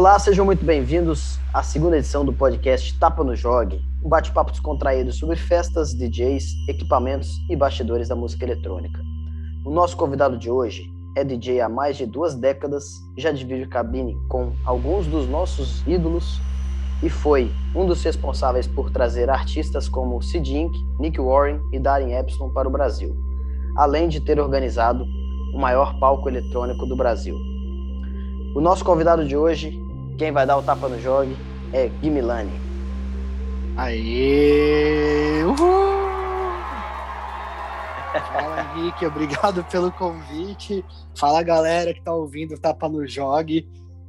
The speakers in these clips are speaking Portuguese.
Olá, sejam muito bem-vindos à segunda edição do podcast Tapa no Jogue, um bate-papo descontraído sobre festas, DJs, equipamentos e bastidores da música eletrônica. O nosso convidado de hoje é DJ há mais de duas décadas, já divide cabine com alguns dos nossos ídolos e foi um dos responsáveis por trazer artistas como Sid Inc., Nick Warren e Darren Epstein para o Brasil, além de ter organizado o maior palco eletrônico do Brasil. O nosso convidado de hoje, quem vai dar o tapa no jogo, é Gui Milani. Aê! Uhul! Fala Henrique, obrigado pelo convite. Fala galera que tá ouvindo o Tapa no Jogue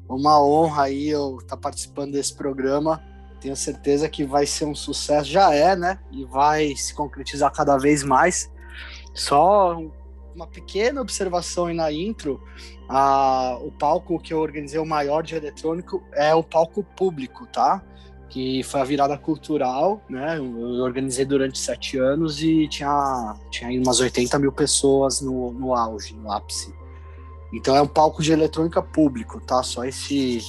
uma honra aí eu estar tá participando desse programa. Tenho certeza que vai ser um sucesso, já é, né? E vai se concretizar cada vez mais. Só uma pequena observação aí na intro: a, o palco que eu organizei, o maior de eletrônico, é o palco público, tá? Que foi a virada cultural, né? Eu organizei durante sete anos e tinha, tinha umas 80 mil pessoas no, no auge, no ápice. Então é um palco de eletrônica público, tá? Só esse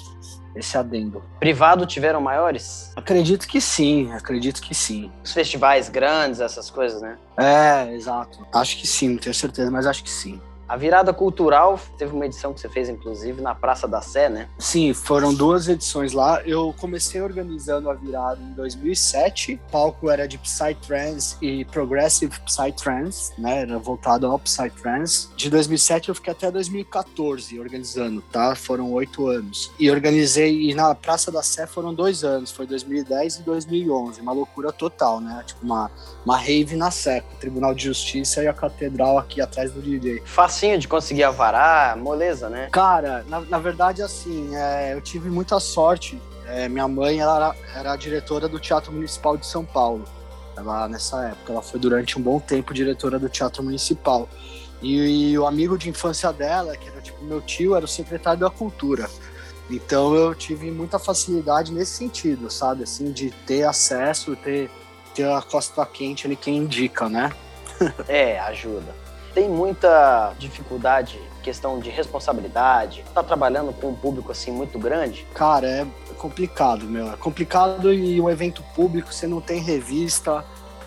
esse adendo. Privado tiveram maiores? Acredito que sim, acredito que sim. Os festivais grandes, essas coisas, né? É, exato. Acho que sim, não tenho certeza, mas acho que sim. A virada cultural teve uma edição que você fez, inclusive, na Praça da Sé, né? Sim, foram duas edições lá. Eu comecei organizando a virada em 2007. O palco era de Psytrance e Progressive Psytrance, né? Era voltado ao Psytrance. De 2007 eu fiquei até 2014 organizando, tá? Foram oito anos. E organizei, e na Praça da Sé foram dois anos, foi 2010 e 2011. Uma loucura total, né? Tipo, uma, uma rave na Sé, o Tribunal de Justiça e a Catedral aqui atrás do DJ. Fácil facinho de conseguir avarar, moleza, né? Cara, na, na verdade, assim, é, eu tive muita sorte. É, minha mãe ela era, era diretora do Teatro Municipal de São Paulo. Ela, nessa época, ela foi durante um bom tempo diretora do Teatro Municipal. E, e o amigo de infância dela, que era tipo meu tio, era o secretário da Cultura. Então eu tive muita facilidade nesse sentido, sabe? Assim, de ter acesso, ter, ter a costa quente ali quem indica, né? é, ajuda tem muita dificuldade, questão de responsabilidade, tá trabalhando com um público assim muito grande? Cara, é complicado, meu. É complicado e um evento público, você não tem revista,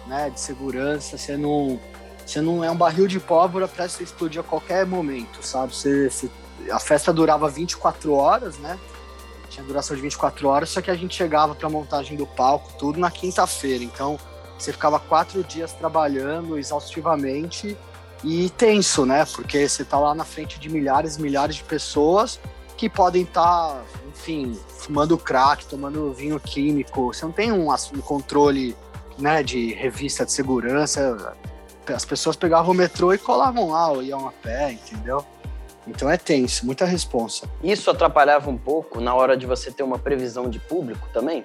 né, de segurança, você não, você não é um barril de pólvora para você explodir a qualquer momento, sabe? Você, você, a festa durava 24 horas, né? Tinha duração de 24 horas, só que a gente chegava para montagem do palco, tudo na quinta-feira. Então, você ficava quatro dias trabalhando exaustivamente e tenso, né? Porque você tá lá na frente de milhares e milhares de pessoas que podem estar, tá, enfim, fumando crack, tomando vinho químico. Você não tem um, um controle, né, de revista de segurança. As pessoas pegavam o metrô e colavam lá, ou iam a pé, entendeu? Então é tenso, muita responsa. Isso atrapalhava um pouco na hora de você ter uma previsão de público também?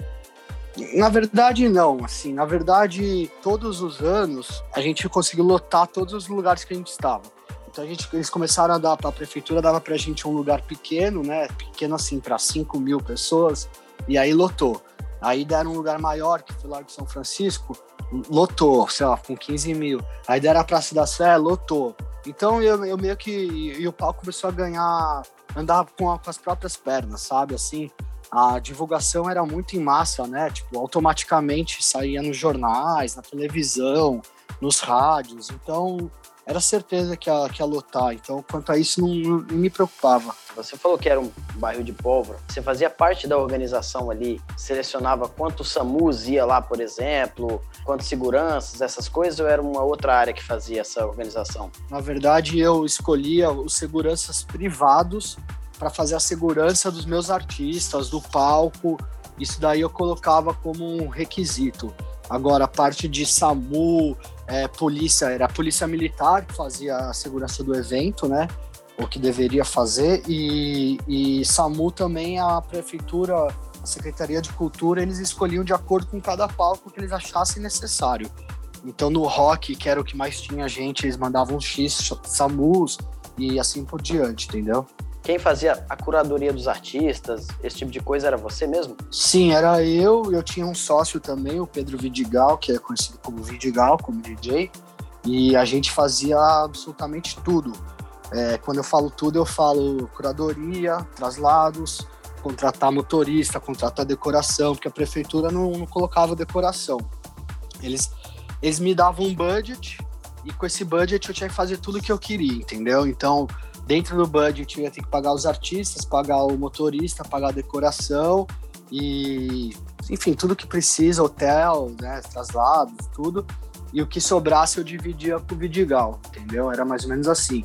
Na verdade, não. Assim, na verdade, todos os anos a gente conseguiu lotar todos os lugares que a gente estava. Então a gente, eles começaram a dar para a prefeitura, dava para a gente um lugar pequeno, né? Pequeno assim para 5 mil pessoas, e aí lotou. Aí deram um lugar maior, que foi o Largo São Francisco, lotou, sei lá, com 15 mil. Aí deram a Praça da Sé, lotou. Então eu, eu meio que. E o palco começou a ganhar, andar com, com as próprias pernas, sabe? Assim, a divulgação era muito em massa, né? Tipo, automaticamente saía nos jornais, na televisão, nos rádios. Então, era certeza que ia, que ia lotar. Então, quanto a isso, não, não, me preocupava. Você falou que era um bairro de pólvora. Você fazia parte da organização ali? Selecionava quantos SAMUs ia lá, por exemplo? Quantos seguranças, essas coisas? Ou era uma outra área que fazia essa organização? Na verdade, eu escolhia os seguranças privados para fazer a segurança dos meus artistas, do palco. Isso daí eu colocava como um requisito. Agora, a parte de SAMU, é, polícia, era a polícia militar que fazia a segurança do evento, né? O que deveria fazer. E, e SAMU também, a prefeitura, a Secretaria de Cultura, eles escolhiam de acordo com cada palco que eles achassem necessário. Então, no rock, que era o que mais tinha gente, eles mandavam X, SAMUs e assim por diante, entendeu? Quem fazia a curadoria dos artistas, esse tipo de coisa, era você mesmo? Sim, era eu. Eu tinha um sócio também, o Pedro Vidigal, que é conhecido como Vidigal, como DJ. E a gente fazia absolutamente tudo. É, quando eu falo tudo, eu falo curadoria, traslados, contratar motorista, contratar decoração, porque a prefeitura não, não colocava decoração. Eles, eles me davam um budget e com esse budget eu tinha que fazer tudo que eu queria, entendeu? Então, dentro do budget eu ia ter que pagar os artistas, pagar o motorista, pagar a decoração e, enfim, tudo que precisa, hotel, né, traslados, tudo. E o que sobrasse eu dividia com o Vidigal, entendeu? Era mais ou menos assim.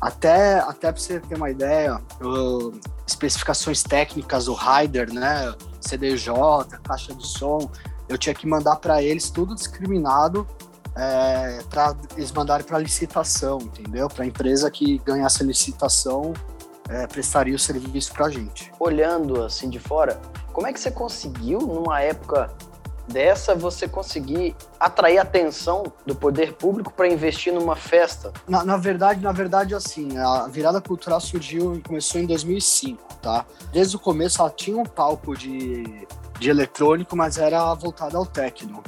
Até, até para você ter uma ideia, eu, especificações técnicas, o rider, né, CDJ, caixa de som, eu tinha que mandar para eles tudo discriminado é, para eles mandarem para licitação, entendeu? Para a empresa que ganhasse a licitação é, prestaria o serviço para a gente. Olhando assim de fora, como é que você conseguiu numa época dessa você conseguir atrair a atenção do poder público para investir numa festa? Na, na, verdade, na verdade, assim, a virada cultural surgiu e começou em 2005, tá? Desde o começo ela tinha um palco de, de eletrônico, mas era voltado ao techno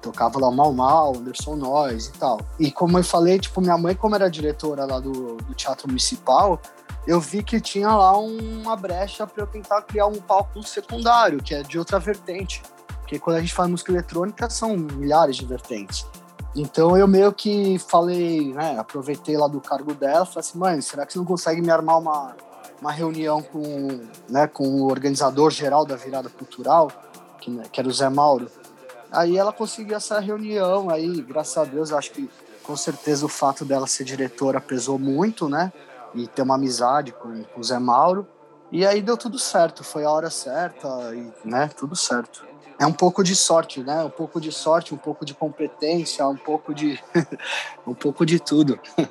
tocava lá Mal Mal, Anderson Noyes e tal. E como eu falei, tipo, minha mãe, como era diretora lá do, do Teatro Municipal, eu vi que tinha lá uma brecha para eu tentar criar um palco secundário, que é de outra vertente. Porque quando a gente fala música eletrônica, são milhares de vertentes. Então eu meio que falei, né, aproveitei lá do cargo dela, falei assim, mãe, será que você não consegue me armar uma, uma reunião com, né, com o organizador geral da virada cultural, que, né, que era o Zé Mauro? Aí ela conseguiu essa reunião aí, graças a Deus, acho que com certeza o fato dela ser diretora pesou muito, né? E ter uma amizade com, com o Zé Mauro. E aí deu tudo certo, foi a hora certa e, né, tudo certo. É um pouco de sorte, né? Um pouco de sorte, um pouco de competência, um pouco de um pouco de tudo.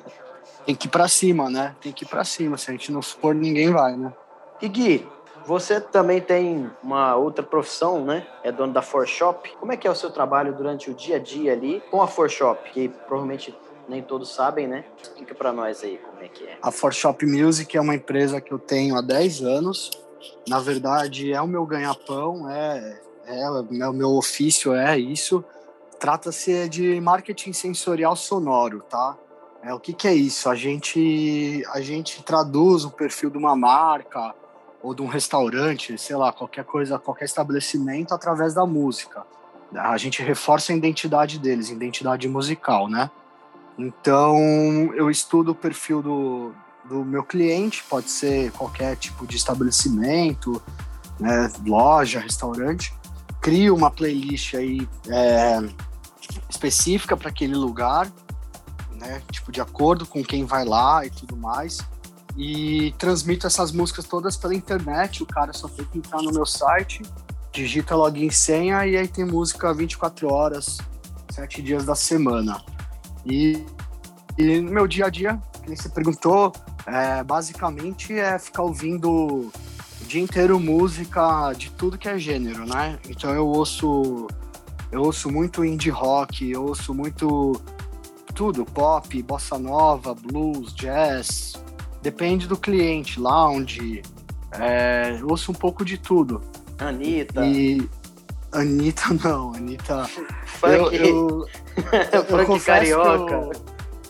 Tem que ir para cima, né? Tem que ir para cima, se a gente não for, ninguém vai, né? E Gui, você também tem uma outra profissão, né? É dono da Shop. Como é que é o seu trabalho durante o dia a dia ali com a Shop? Que provavelmente nem todos sabem, né? Explica para nós aí como é que é. A Shop Music é uma empresa que eu tenho há 10 anos. Na verdade, é o meu ganha-pão, é, é, é o meu ofício, é isso. Trata-se de marketing sensorial sonoro, tá? É, o que, que é isso? A gente, a gente traduz o perfil de uma marca, ou de um restaurante, sei lá, qualquer coisa, qualquer estabelecimento através da música. A gente reforça a identidade deles, identidade musical, né? Então, eu estudo o perfil do, do meu cliente, pode ser qualquer tipo de estabelecimento, né, loja, restaurante, crio uma playlist aí é, específica para aquele lugar, né, tipo de acordo com quem vai lá e tudo mais e transmito essas músicas todas pela internet. O cara só tem que entrar no meu site, digita login e senha e aí tem música 24 horas, 7 dias da semana. E, e no meu dia a dia, quem você perguntou, é, basicamente é ficar ouvindo o dia inteiro música de tudo que é gênero, né? Então eu ouço eu ouço muito indie rock, eu ouço muito tudo, pop, bossa nova, blues, jazz, Depende do cliente, lounge, é, eu ouço um pouco de tudo. Anitta. E. Anitta não, Anitta. Funk. Eu, eu, eu, Funk carioca. Eu,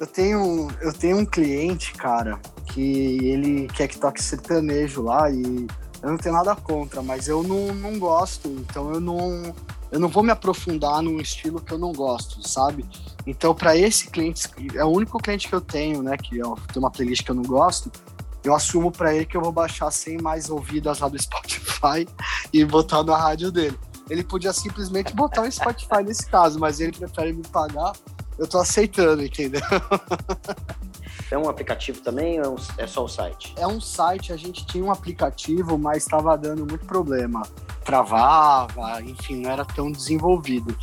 eu, tenho, eu tenho um cliente, cara, que ele quer que toque sertanejo lá e eu não tenho nada contra, mas eu não, não gosto, então eu não, eu não vou me aprofundar num estilo que eu não gosto, sabe? Então, para esse cliente, é o único cliente que eu tenho, né, que tem uma playlist que eu não gosto, eu assumo para ele que eu vou baixar sem mais ouvidas lá do Spotify e botar na rádio dele. Ele podia simplesmente botar o Spotify nesse caso, mas ele prefere me pagar. Eu tô aceitando, entendeu? É um aplicativo também ou é, é só o site? É um site, a gente tinha um aplicativo, mas estava dando muito problema. Travava, enfim, não era tão desenvolvido.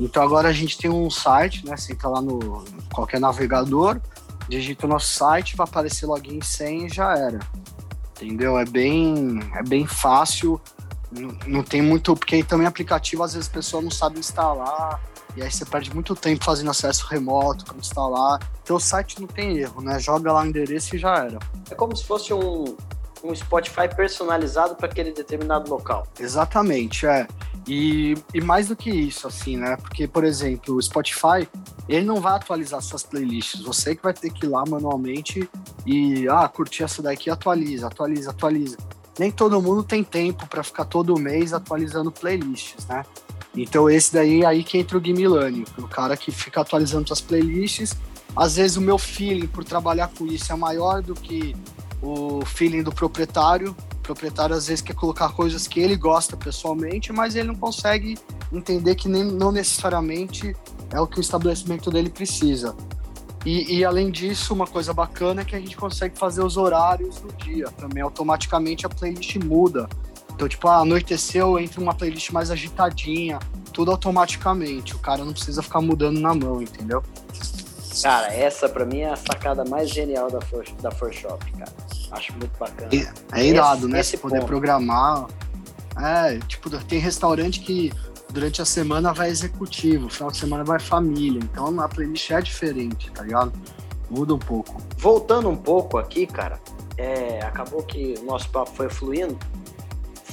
Então agora a gente tem um site, né? Você entra lá no qualquer navegador, digita o nosso site, vai aparecer login e senha e já era. Entendeu? É bem, é bem fácil. Não, não tem muito, porque também aplicativo às vezes a pessoa não sabe instalar, e aí você perde muito tempo fazendo acesso remoto para instalar. Então o site não tem erro, né? Joga lá o endereço e já era. É como se fosse um, um Spotify personalizado para aquele determinado local. Exatamente, é. E, e mais do que isso, assim, né? Porque, por exemplo, o Spotify, ele não vai atualizar suas playlists. Você que vai ter que ir lá manualmente e, ah, curtir essa daqui, atualiza, atualiza, atualiza. nem todo mundo tem tempo para ficar todo mês atualizando playlists, né? Então esse daí é aí que entra o Gimilani, o cara que fica atualizando suas playlists. Às vezes o meu feeling por trabalhar com isso é maior do que o feeling do proprietário. O proprietário às vezes quer colocar coisas que ele gosta pessoalmente, mas ele não consegue entender que nem, não necessariamente é o que o estabelecimento dele precisa. E, e, além disso, uma coisa bacana é que a gente consegue fazer os horários do dia também. Automaticamente a playlist muda. Então, tipo, ah, anoiteceu, entra uma playlist mais agitadinha, tudo automaticamente. O cara não precisa ficar mudando na mão, entendeu? Cara, essa pra mim é a sacada mais genial da For, da For Shop, cara. Acho muito bacana. É, é irado, esse, né? Esse poder ponto. programar. É, tipo, tem restaurante que durante a semana vai executivo, final de semana vai família. Então a playlist é diferente, tá ligado? Muda um pouco. Voltando um pouco aqui, cara, é, acabou que o nosso papo foi fluindo.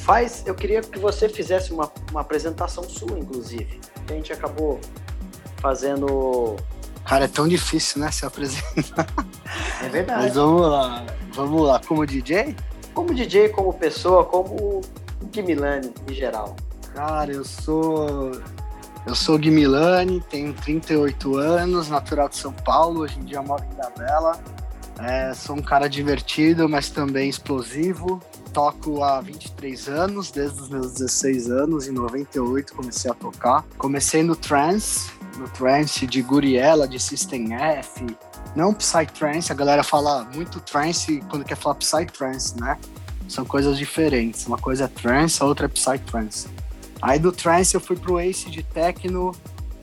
Faz, eu queria que você fizesse uma, uma apresentação sua, inclusive. A gente acabou fazendo. Cara, é tão difícil, né? Se apresentar. É verdade. Mas vamos lá. Vamos lá. Como DJ? Como DJ, como pessoa, como o Kimilani em geral. Cara, eu sou. Eu sou Gui Milani, tenho 38 anos, natural de São Paulo, hoje em dia moro em Gabela. É, sou um cara divertido, mas também explosivo. Toco há 23 anos, desde os meus 16 anos, em 98 comecei a tocar. Comecei no trance, no trance de Guriela, de System F, não Psytrance, a galera fala muito trance quando quer falar Psytrance, né? São coisas diferentes. Uma coisa é trance, a outra é Psytrance. Aí do trance eu fui pro Ace de techno,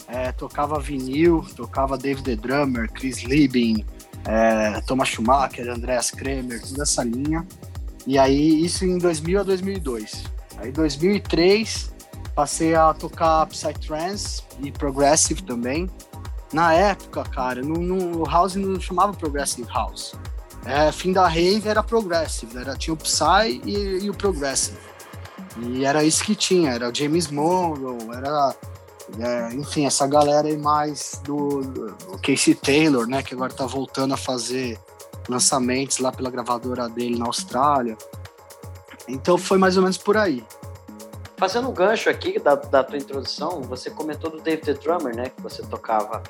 é, tocava vinil, tocava David the Drummer, Chris Liebing, é, Thomas Schumacher, Andreas Kremer, toda essa linha. E aí isso em 2000 a 2002. Aí 2003 passei a tocar Psytrance e Progressive também. Na época, cara, no, no o House não chamava Progressive House. É, fim da rave era Progressive, era, tinha o Psy e, e o Progressive. E era isso que tinha, era o James Monroe, era, é, enfim, essa galera aí mais do, do, Casey Taylor, né, que agora tá voltando a fazer lançamentos lá pela gravadora dele na Austrália. Então foi mais ou menos por aí. Fazendo um gancho aqui da, da tua introdução, você comentou do David Drummer, né, que você tocava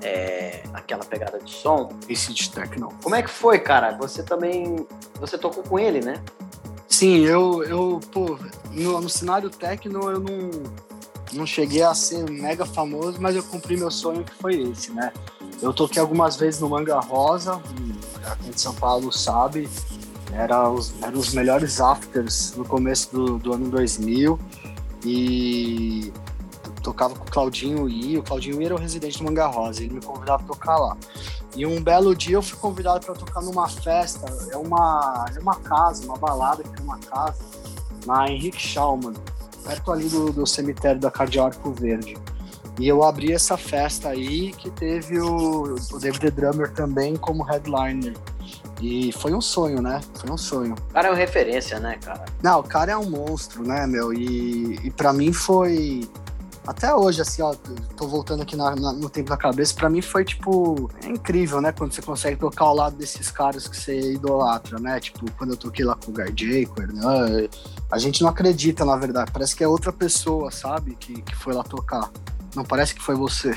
é, aquela pegada de som. Esse de techno. Como é que foi, cara? Você também, você tocou com ele, né? Sim, eu, eu pô, no, no cenário técnico eu não, não cheguei a ser mega famoso, mas eu cumpri meu sonho que foi esse, né? Eu toquei algumas vezes no Manga Rosa, quem de São Paulo sabe, era os, eram os melhores afters no começo do, do ano 2000 e tocava com o Claudinho I, o Claudinho era o residente do Manga Rosa, ele me convidava a tocar lá. E um belo dia eu fui convidado para tocar numa festa, é uma, é uma casa, uma balada que é uma casa, na Henrique Schaumann, perto ali do, do cemitério da Cardiarco Verde. E eu abri essa festa aí que teve o, o David Drummer também como headliner. E foi um sonho, né? Foi um sonho. O cara é uma referência, né, cara? Não, o cara é um monstro, né, meu? E, e para mim foi até hoje, assim, ó, tô voltando aqui na, na, no tempo da cabeça, para mim foi, tipo, é incrível, né? Quando você consegue tocar ao lado desses caras que você idolatra, né? Tipo, quando eu toquei lá com o Garjay, com o Hernan, a gente não acredita, na verdade. Parece que é outra pessoa, sabe? Que, que foi lá tocar. Não parece que foi você.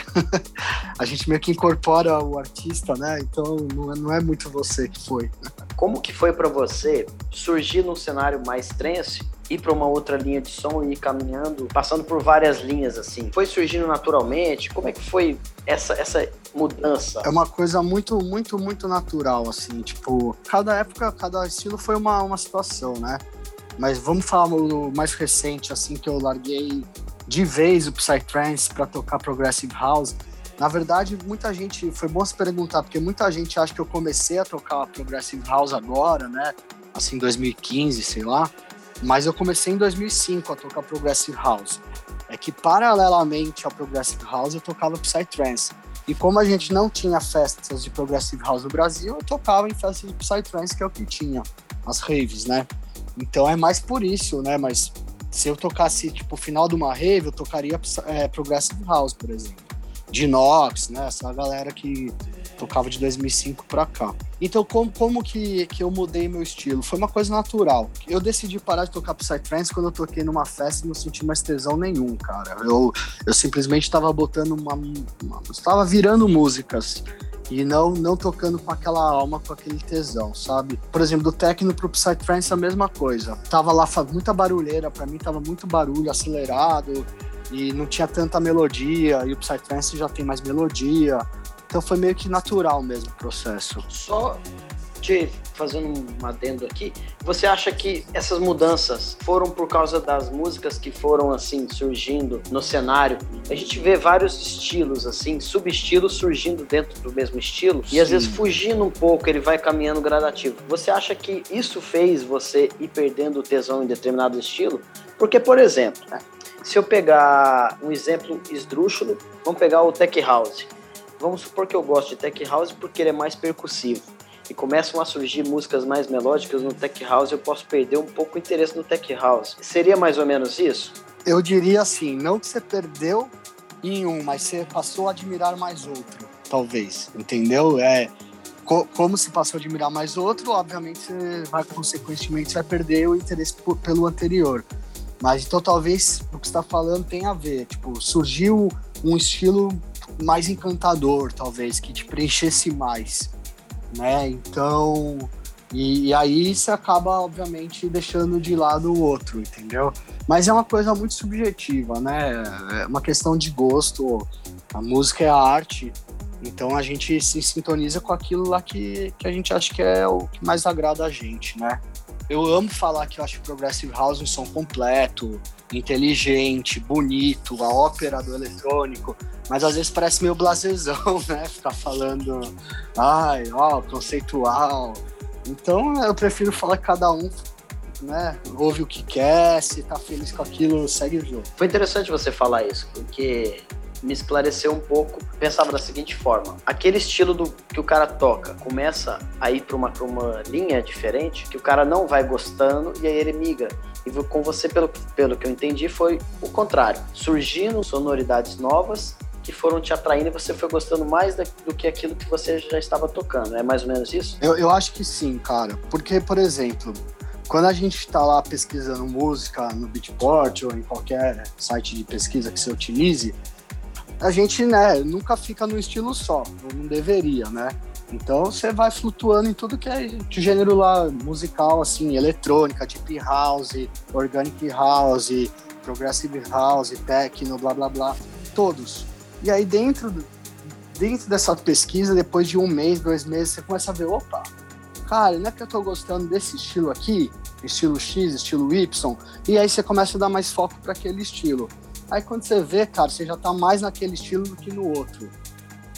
a gente meio que incorpora o artista, né? Então não é, não é muito você que foi. Como que foi para você surgir num cenário mais trance ir para uma outra linha de som e ir caminhando, passando por várias linhas assim? Foi surgindo naturalmente? Como é que foi essa, essa mudança? É uma coisa muito, muito, muito natural, assim, tipo, cada época, cada estilo foi uma, uma situação, né? Mas vamos falar o mais recente, assim, que eu larguei de vez o Psytrance para tocar Progressive House. Na verdade, muita gente, foi bom se perguntar, porque muita gente acha que eu comecei a tocar Progressive House agora, né? Assim, 2015, sei lá. Mas eu comecei em 2005 a tocar Progressive House. É que paralelamente ao Progressive House eu tocava Psytrance. E como a gente não tinha festas de Progressive House no Brasil, eu tocava em festas de Psytrance, que é o que tinha, as raves, né? Então é mais por isso, né? Mas se eu tocasse, tipo, final de uma rave, eu tocaria é, Progressive House, por exemplo. De Nox, né? Essa galera que tocava de 2005 para cá. Então, como, como que, que eu mudei meu estilo? Foi uma coisa natural. Eu decidi parar de tocar Psytrance quando eu toquei numa festa e não senti mais tesão nenhum, cara. Eu, eu simplesmente estava botando uma, uma. Estava virando músicas e não não tocando com aquela alma, com aquele tesão, sabe? Por exemplo, do techno pro psytrance a mesma coisa. Tava lá muita barulheira, para mim tava muito barulho, acelerado e não tinha tanta melodia, e o psytrance já tem mais melodia. Então foi meio que natural mesmo o processo. Só te fazendo um adendo aqui, você acha que essas mudanças foram por causa das músicas que foram assim surgindo no cenário? A gente vê vários estilos assim, subestilos surgindo dentro do mesmo estilo Sim. e às vezes fugindo um pouco, ele vai caminhando gradativo. Você acha que isso fez você ir perdendo o tesão em determinado estilo? Porque, por exemplo, né, se eu pegar um exemplo esdrúxulo, vamos pegar o Tech House. Vamos supor que eu gosto de Tech House porque ele é mais percussivo e começam a surgir músicas mais melódicas no tech house, eu posso perder um pouco o interesse no tech house. Seria mais ou menos isso? Eu diria assim, não que você perdeu em um, mas você passou a admirar mais outro, talvez, entendeu? É co como se passou a admirar mais outro, obviamente você vai consequentemente vai perder o interesse pelo anterior. Mas então talvez o que está falando tem a ver, tipo, surgiu um estilo mais encantador, talvez, que te preenchesse mais né? Então, e, e, aí você acaba, obviamente, deixando de lado o outro, entendeu? Mas é uma coisa muito subjetiva, né? É uma questão de gosto. A música é a arte, então a gente se sintoniza com aquilo lá que, que a gente acha que é o que mais agrada a gente, né? Eu amo falar que eu acho Progressive House um som completo, inteligente, bonito, a ópera do eletrônico, mas às vezes parece meio blasezão, né? Ficar falando, ai, ó, conceitual. Então eu prefiro falar que cada um né, ouve o que quer, se tá feliz com aquilo, segue o jogo. Foi interessante você falar isso, porque me esclareceu um pouco. Pensava da seguinte forma: aquele estilo do que o cara toca começa a ir para uma, uma linha diferente, que o cara não vai gostando e aí ele migra. E com você, pelo, pelo que eu entendi, foi o contrário. Surgindo sonoridades novas que foram te atraindo e você foi gostando mais do que aquilo que você já estava tocando. É mais ou menos isso? Eu, eu acho que sim, cara. Porque, por exemplo, quando a gente está lá pesquisando música no Beatport ou em qualquer site de pesquisa que você utilize, a gente, né, nunca fica no estilo só, não deveria, né? Então você vai flutuando em tudo que é de gênero lá musical, assim, eletrônica, deep house, organic house, progressive house, techno, blá blá blá, todos. E aí dentro, dentro dessa pesquisa, depois de um mês, dois meses, você começa a ver, opa, cara, não é que eu tô gostando desse estilo aqui, estilo X, estilo Y, e aí você começa a dar mais foco para aquele estilo. Aí quando você vê, cara, você já tá mais naquele estilo do que no outro.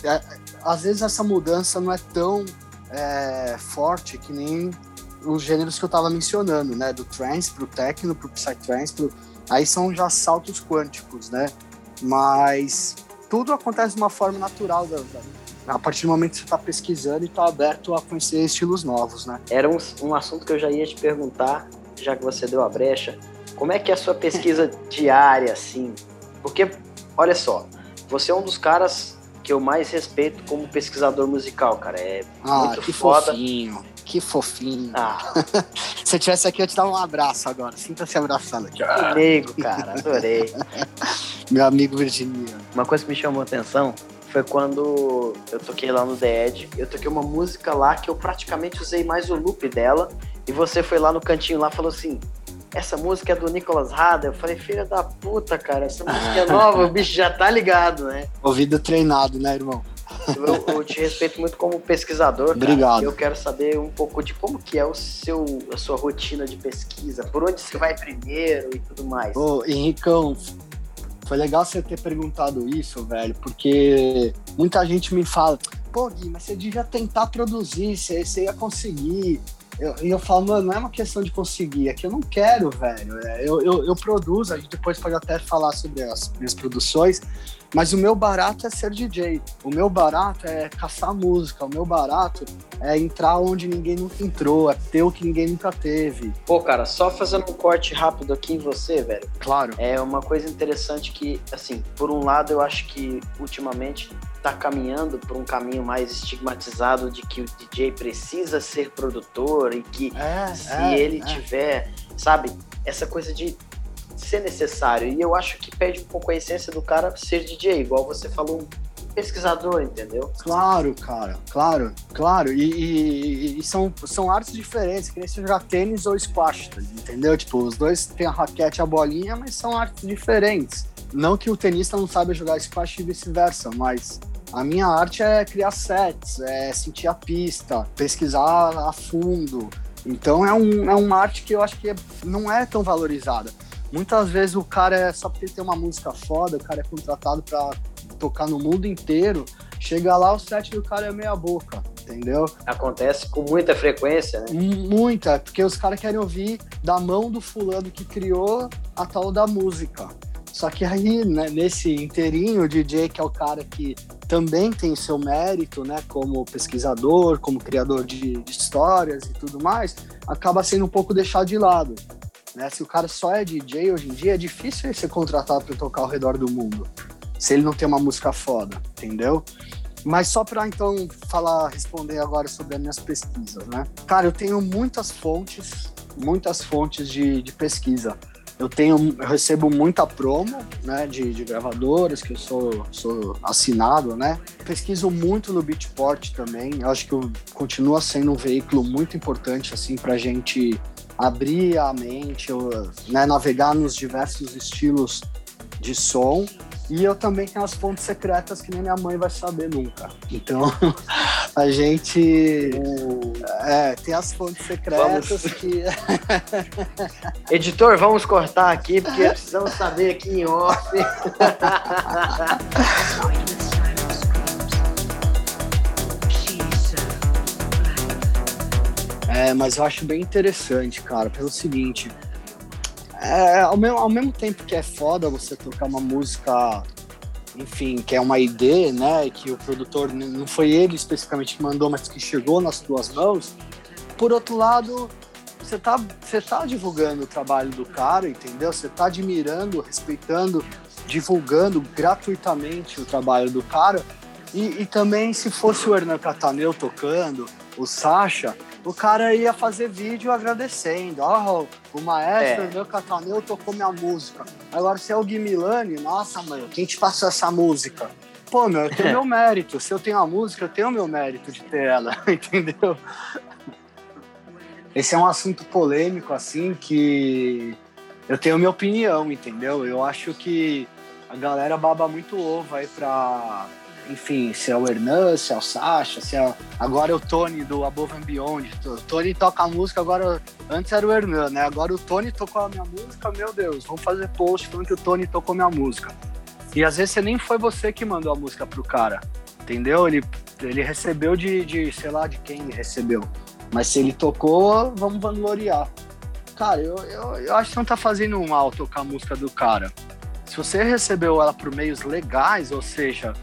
É, às vezes essa mudança não é tão é, forte que nem os gêneros que eu tava mencionando, né? Do trance pro techno, pro psytrance, pro... aí são já saltos quânticos, né? Mas tudo acontece de uma forma natural da, da, a partir do momento que você está pesquisando e está aberto a conhecer estilos novos, né? Era um, um assunto que eu já ia te perguntar, já que você deu a brecha. Como é que é a sua pesquisa diária, assim? Porque, olha só, você é um dos caras que eu mais respeito como pesquisador musical, cara. É ah, muito que foda. fofinho. Que fofinho. Ah. Se eu tivesse aqui, eu te dar um abraço agora. Sinta-se abraçado aqui. Que nego, cara. Adorei. Meu amigo Virginia. Uma coisa que me chamou a atenção foi quando eu toquei lá no The Edge. Eu toquei uma música lá que eu praticamente usei mais o loop dela. E você foi lá no cantinho lá e falou assim: essa música é do Nicolas Rada. Eu falei, filha da puta, cara, essa música é nova, o bicho já tá ligado, né? Ouvido treinado, né, irmão? Eu, eu, te respeito muito como pesquisador. Cara. Obrigado. Eu quero saber um pouco de como que é o seu, a sua rotina de pesquisa, por onde você vai primeiro e tudo mais. Ô, Henricão, foi legal você ter perguntado isso, velho, porque muita gente me fala, pô, Gui, mas você devia tentar produzir, você, você ia conseguir. E eu, eu, falo, mano, não é uma questão de conseguir, é que eu não quero, velho. É, eu, eu, eu produzo, a gente depois pode até falar sobre as minhas produções, mas o meu barato é ser DJ. O meu barato é caçar música. O meu barato é entrar onde ninguém nunca entrou, é ter o que ninguém nunca teve. Pô, cara, só fazendo um corte rápido aqui em você, velho. Claro. É uma coisa interessante que, assim, por um lado, eu acho que ultimamente está caminhando por um caminho mais estigmatizado de que o DJ precisa ser produtor e que é, se é, ele é. tiver, sabe, essa coisa de ser necessário. E eu acho que perde um pouco a essência do cara ser DJ, igual você falou, pesquisador, entendeu? Claro, cara, claro, claro. E, e, e, são, são artes diferentes, que nem se jogar tênis ou squash, entendeu? Tipo, os dois têm a raquete e a bolinha, mas são artes diferentes. Não que o tenista não saiba jogar squash e vice-versa, mas a minha arte é criar sets, é sentir a pista, pesquisar a fundo. Então é, um, é uma arte que eu acho que é, não é tão valorizada. Muitas vezes o cara é só porque tem uma música foda, o cara é contratado para tocar no mundo inteiro. Chega lá, o set do cara é meia boca, entendeu? Acontece com muita frequência, né? Muita, porque os caras querem ouvir da mão do fulano que criou a tal da música. Só que aí, né, nesse inteirinho, o DJ, que é o cara que também tem seu mérito, né, como pesquisador, como criador de, de histórias e tudo mais, acaba sendo um pouco deixado de lado. Né? Se o cara só é DJ hoje em dia, é difícil ele ser contratado para tocar ao redor do mundo. Se ele não tem uma música foda, entendeu? Mas só para então falar, responder agora sobre as minhas pesquisas, né? Cara, eu tenho muitas fontes, muitas fontes de, de pesquisa. Eu tenho, eu recebo muita promo, né, de, de gravadoras que eu sou, sou assinado, né. Pesquiso muito no Beatport também. Eu acho que continua sendo um veículo muito importante assim para gente abrir a mente, né, navegar nos diversos estilos de som. E eu também tenho as fontes secretas que nem minha mãe vai saber nunca. Então, a gente é, tem as fontes secretas vamos... que. Editor, vamos cortar aqui, porque precisamos saber aqui em off. É, mas eu acho bem interessante, cara, pelo seguinte. É, ao, mesmo, ao mesmo tempo que é foda você tocar uma música, enfim, que é uma ID, né? Que o produtor não foi ele especificamente que mandou, mas que chegou nas tuas mãos. Por outro lado, você tá, você tá divulgando o trabalho do cara, entendeu? Você tá admirando, respeitando, divulgando gratuitamente o trabalho do cara. E, e também, se fosse o Hernan Cataneu tocando, o Sasha, o cara ia fazer vídeo agradecendo. Ó, oh, o maestro, é. meu Cataneu, tocou minha música. Agora, se é o Gui Milani, nossa, mano, quem te passou essa música? Pô, meu, eu tenho meu mérito. Se eu tenho a música, eu tenho o meu mérito de ter ela, entendeu? Esse é um assunto polêmico, assim, que eu tenho minha opinião, entendeu? Eu acho que a galera baba muito ovo aí pra enfim, se é o Hernan, se é o Sasha, se é agora é o Tony do Above and Beyond. O Tony toca a música agora, antes era o Hernan, né? Agora o Tony tocou a minha música, meu Deus, vamos fazer post falando que o Tony tocou minha música. E às vezes você nem foi você que mandou a música pro cara, entendeu? Ele, ele recebeu de, de, sei lá, de quem ele recebeu. Mas se ele tocou, vamos vangloriar. Cara, eu, eu, eu acho que não tá fazendo mal tocar a música do cara. Se você recebeu ela por meios legais, ou seja,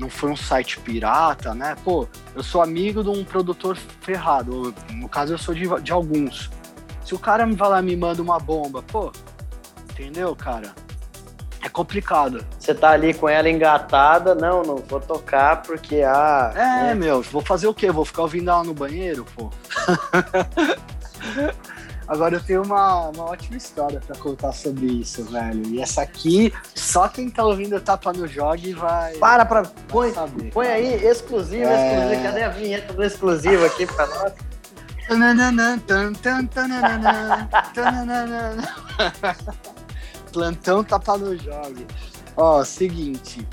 não foi um site pirata, né? Pô, eu sou amigo de um produtor ferrado, no caso eu sou de, de alguns. Se o cara me vai lá e me manda uma bomba, pô, entendeu, cara? É complicado. Você tá ali com ela engatada, não, não vou tocar porque a. Ah, é, né? meu, vou fazer o quê? Vou ficar ouvindo ela no banheiro, pô. Agora eu tenho uma, uma ótima história para contar sobre isso, velho. E essa aqui, só quem tá ouvindo Tapa no Jog vai. Para pra. Põe, saber, põe aí, exclusivo, é... exclusivo. Cadê a vinheta do exclusivo aqui pra nós? Plantão Tapa no Jog. Ó, seguinte.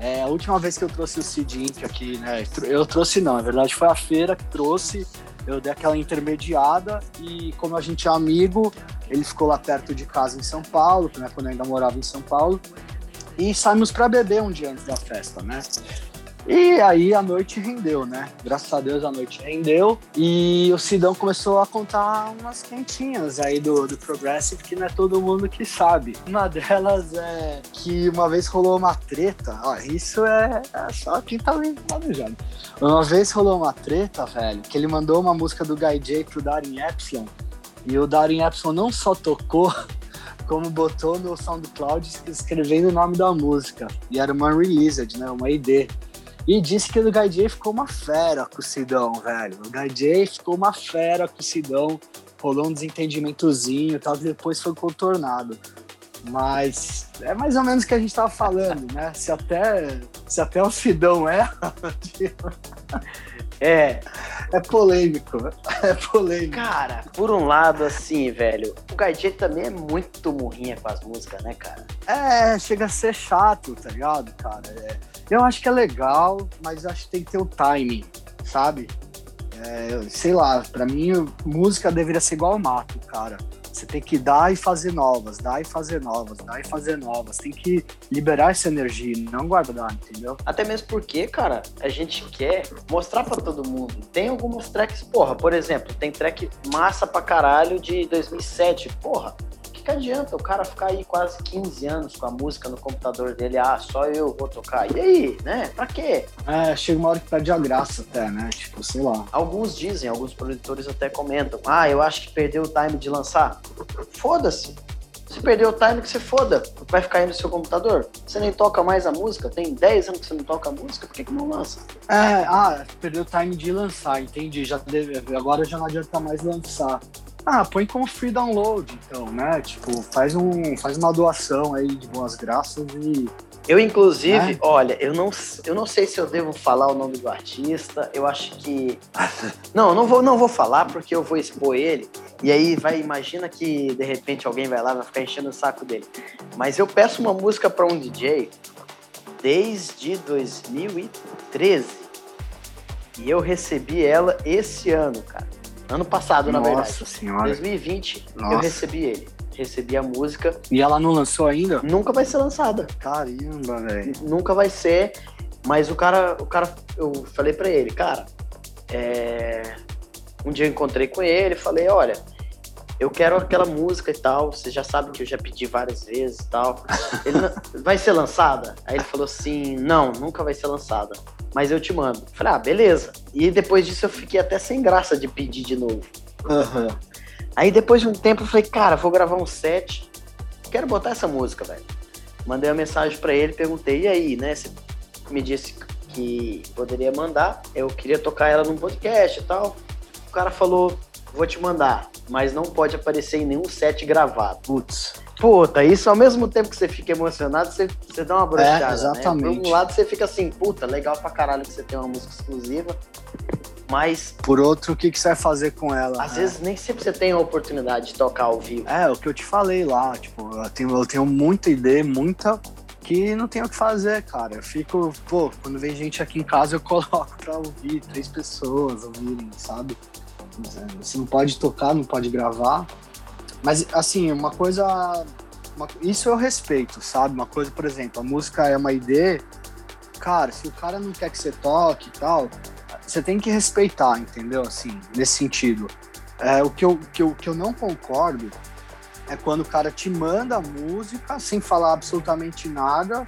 É, a última vez que eu trouxe o Cid Inc aqui, né? Eu trouxe não, na verdade foi a feira que trouxe eu dei aquela intermediada e como a gente é amigo, ele ficou lá perto de casa em São Paulo, né, quando eu ainda morava em São Paulo, e saímos para beber um dia antes da festa, né? E aí a noite rendeu, né? Graças a Deus a noite rendeu. E o Sidão começou a contar umas quentinhas aí do, do Progressive que não é todo mundo que sabe. Uma delas é que uma vez rolou uma treta. Ó, isso é, é só quem tá planejando. Uma vez rolou uma treta, velho, que ele mandou uma música do Guy J pro Darin Epsilon. E o Darin Epsilon não só tocou, como botou no SoundCloud escrevendo o nome da música. E era uma Released, né? Uma ID. E disse que o J ficou uma fera com o Sidão, velho. O J ficou uma fera com o Sidão. Rolou um desentendimentozinho e tal, que depois foi contornado. Mas é mais ou menos o que a gente tava falando, né? Se até, se até o Sidão é. É. É polêmico. É polêmico. Cara, por um lado, assim, velho, o Gaijê também é muito murrinha com as músicas, né, cara? É, chega a ser chato, tá ligado, cara? É, eu acho que é legal, mas acho que tem que ter o timing, sabe? É, sei lá, pra mim, música deveria ser igual ao mato, cara. Você tem que dar e fazer novas, dar e fazer novas, dar e fazer novas. Tem que liberar essa energia, não guardar, entendeu? Até mesmo porque, cara, a gente quer mostrar para todo mundo. Tem algumas tracks, porra, por exemplo, tem track massa pra caralho de 2007. Porra, que, que adianta o cara ficar aí quase 15 anos com a música no computador dele? Ah, só eu vou tocar. E aí, né? Pra quê? É, chega uma hora que perde a graça até, né? Tipo, sei lá. Alguns dizem, alguns produtores até comentam. Ah, eu acho que perdeu o time de lançar. Foda-se. Se perdeu o time, que você foda. Vai ficar aí no seu computador. Você nem toca mais a música. Tem 10 anos que você não toca a música. Por que, que não lança? É, ah, perdeu o time de lançar, entendi. Já deve, agora já não adianta mais lançar. Ah, põe como free download, então, né? Tipo, faz, um, faz uma doação aí de boas graças e. Eu, inclusive, é? olha, eu não, eu não sei se eu devo falar o nome do artista. Eu acho que. não, não vou, não vou falar porque eu vou expor ele. E aí vai, imagina que de repente alguém vai lá e vai ficar enchendo o saco dele. Mas eu peço uma música para um DJ desde 2013. E eu recebi ela esse ano, cara. Ano passado, Nossa na verdade. Nossa senhora. 2020, Nossa. eu recebi ele. Recebi a música. E ela não lançou ainda? Nunca vai ser lançada. Caramba, velho. Nunca vai ser. Mas o cara, o cara, eu falei para ele, cara, é... um dia eu encontrei com ele, falei, olha, eu quero aquela música e tal. Você já sabe que eu já pedi várias vezes e tal. Ele, vai ser lançada? Aí ele falou assim: não, nunca vai ser lançada mas eu te mando. Falei, ah, beleza. E depois disso eu fiquei até sem graça de pedir de novo. Uhum. Aí depois de um tempo eu falei, cara, vou gravar um set, quero botar essa música, velho. Mandei uma mensagem para ele, perguntei, e aí, né? Você me disse que poderia mandar, eu queria tocar ela num podcast e tal. O cara falou, vou te mandar, mas não pode aparecer em nenhum set gravado. Putz. Puta, isso ao mesmo tempo que você fica emocionado, você, você dá uma brochada, é, exatamente. Né? Por um lado você fica assim, puta, legal pra caralho que você tem uma música exclusiva, mas... Por outro, o que, que você vai fazer com ela? Às né? vezes nem sempre você tem a oportunidade de tocar ao vivo. É, o que eu te falei lá, tipo, eu tenho, eu tenho muita ideia, muita que não tem o que fazer, cara. Eu fico, pô, quando vem gente aqui em casa eu coloco pra ouvir, três pessoas ouvirem, sabe? Você não pode tocar, não pode gravar. Mas, assim, uma coisa. Uma, isso eu respeito, sabe? Uma coisa, por exemplo, a música é uma ideia. Cara, se o cara não quer que você toque e tal, você tem que respeitar, entendeu? Assim, nesse sentido. É, o que eu, que, eu, que eu não concordo é quando o cara te manda a música sem falar absolutamente nada.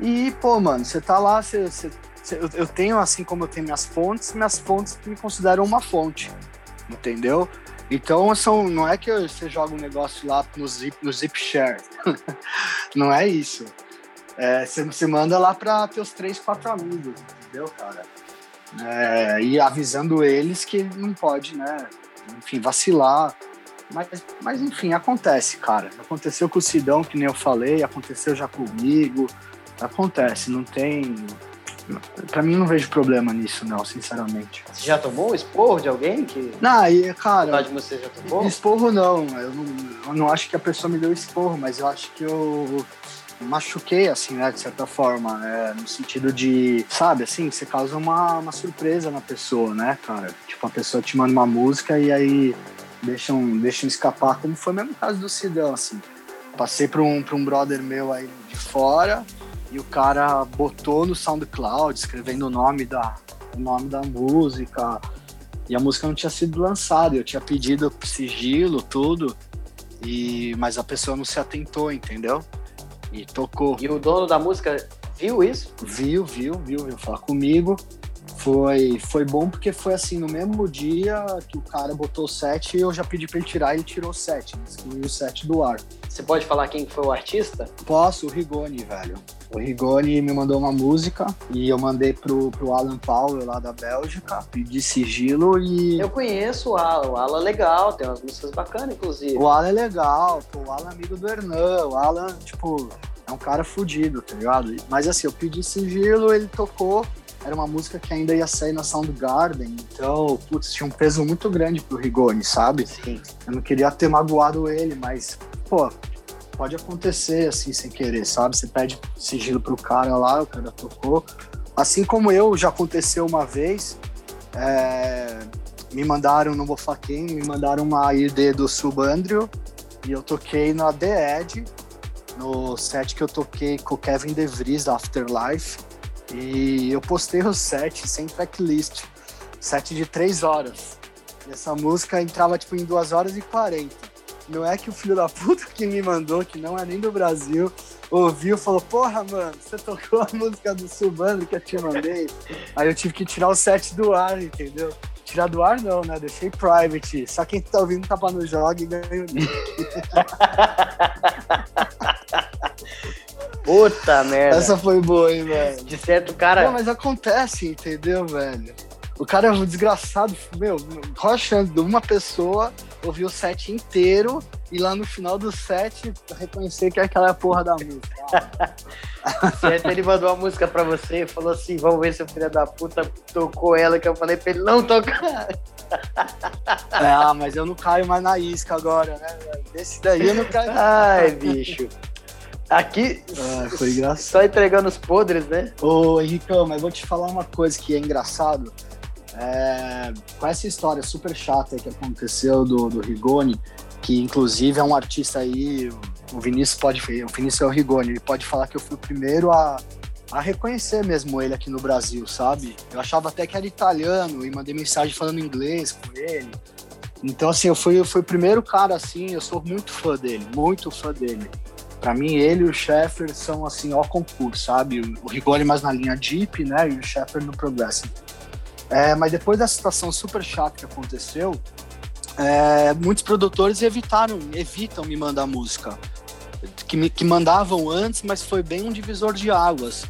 E, pô, mano, você tá lá, você, você, eu, eu tenho, assim como eu tenho minhas fontes, minhas fontes me consideram uma fonte, entendeu? Então, são, não é que você joga um negócio lá no zip, no zip share. não é isso. É, você, você manda lá para teus três, quatro amigos, entendeu, cara? É, e avisando eles que não pode, né? Enfim, vacilar. Mas, mas, enfim, acontece, cara. Aconteceu com o Sidão, que nem eu falei, aconteceu já comigo. Acontece, não tem Pra mim não vejo problema nisso, não, sinceramente. Você já tomou um esporro de alguém que. Não, e, cara. De você já tomou? Esporro não. Eu, não. eu não acho que a pessoa me deu esporro, mas eu acho que eu machuquei, assim, né, de certa forma, é, no sentido de, sabe, assim, você causa uma, uma surpresa na pessoa, né, cara? Tipo, a pessoa te manda uma música e aí deixam, deixam escapar, como foi mesmo o caso do Sidão, assim. Passei para um, pra um brother meu aí de fora, e o cara botou no SoundCloud, escrevendo o nome da, o nome da música. E a música não tinha sido lançada. Eu tinha pedido sigilo, tudo. E, mas a pessoa não se atentou, entendeu? E tocou. E o dono da música viu isso? Viu, viu, viu, viu falar comigo. Foi, foi bom porque foi assim, no mesmo dia que o cara botou o set, eu já pedi pra ele tirar e ele tirou o set, excluiu o set do ar. Você pode falar quem foi o artista? Posso, o Rigoni, velho. O Rigoni me mandou uma música e eu mandei pro, pro Alan Powell lá da Bélgica, pedi sigilo e. Eu conheço o Alan, o Alan é legal, tem umas músicas bacanas, inclusive. O Alan é legal, pô, o Alan é amigo do Hernan, o Alan, tipo, é um cara fudido, tá ligado? Mas assim, eu pedi sigilo, ele tocou, era uma música que ainda ia sair na Soundgarden, então, putz, tinha um peso muito grande pro Rigoni, sabe? Sim. Eu não queria ter magoado ele, mas, pô, pode acontecer assim, sem querer, sabe? Você pede sigilo pro cara lá, o cara tocou. Assim como eu, já aconteceu uma vez, é, me mandaram, não vou falar quem, me mandaram uma ID do Subandrio e eu toquei na The Edge, no set que eu toquei com o Kevin DeVries da Afterlife. E eu postei o set sem tracklist, set de três horas. E essa música entrava tipo em 2 horas e 40. Não é que o filho da puta que me mandou, que não é nem do Brasil, ouviu e falou: Porra, mano, você tocou a música do Subandro que eu te mandei. Aí eu tive que tirar o set do ar, entendeu? Tirar do ar não, né? Deixei private. Só quem tá ouvindo tapa no jogo e ganha o Puta merda. Essa foi boa, hein, velho? De certo, cara. Não, mas acontece, entendeu, velho? O cara é um desgraçado, meu, rochando uma pessoa, ouviu o set inteiro e lá no final do set reconhecer que é aquela porra da música. certo, ele mandou a música pra você e falou assim: vamos ver se o filho da puta tocou ela, que eu falei pra ele não tocar. É, ah, mas eu não caio mais na isca agora, né? Desse daí eu não caio. Ai, bicho. Aqui, Ah, foi engraçado. só entregando os podres, né? Ô, Henricão, mas vou te falar uma coisa que é engraçado. É, com essa história super chata que aconteceu do, do Rigoni, que inclusive é um artista aí, o Vinícius pode o Vinícius é o Rigoni, ele pode falar que eu fui o primeiro a, a reconhecer mesmo ele aqui no Brasil, sabe? Eu achava até que era italiano e mandei mensagem falando inglês com ele. Então, assim, eu fui, eu fui o primeiro cara assim, eu sou muito fã dele, muito fã dele. Pra mim, ele e o Sheffer são assim, ó, concurso, sabe? O Rigoni mais na linha Deep, né? E o Sheffer no Progressive. É, mas depois da situação super chata que aconteceu, é, muitos produtores evitaram, evitam me mandar música. Que, me, que mandavam antes, mas foi bem um divisor de águas.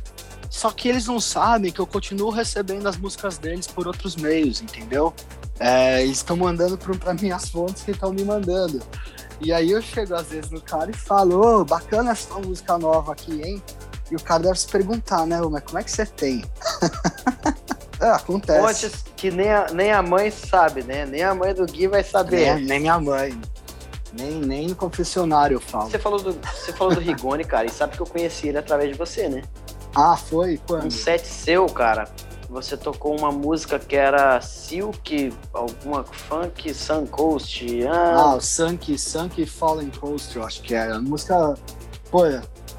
Só que eles não sabem que eu continuo recebendo as músicas deles por outros meios, entendeu? É, eles estão mandando para minhas fontes que estão me mandando. E aí eu chego às vezes no cara e falo, oh, bacana essa música nova aqui, hein? E o cara deve se perguntar, né, mas como é que você tem? é, acontece. Fontes que nem a, nem a mãe sabe, né? Nem a mãe do Gui vai saber. Nem, nem minha mãe. Nem, nem no confessionário eu falo. Você falou, do, você falou do Rigoni, cara, e sabe que eu conheci ele através de você, né? Ah, foi? Quando? Um set seu, cara. Você tocou uma música que era Silk, alguma funk, Sun Coast. Ah, Ah, o Sunk, Sunk Fallen Coast, eu acho que é. A música, pô,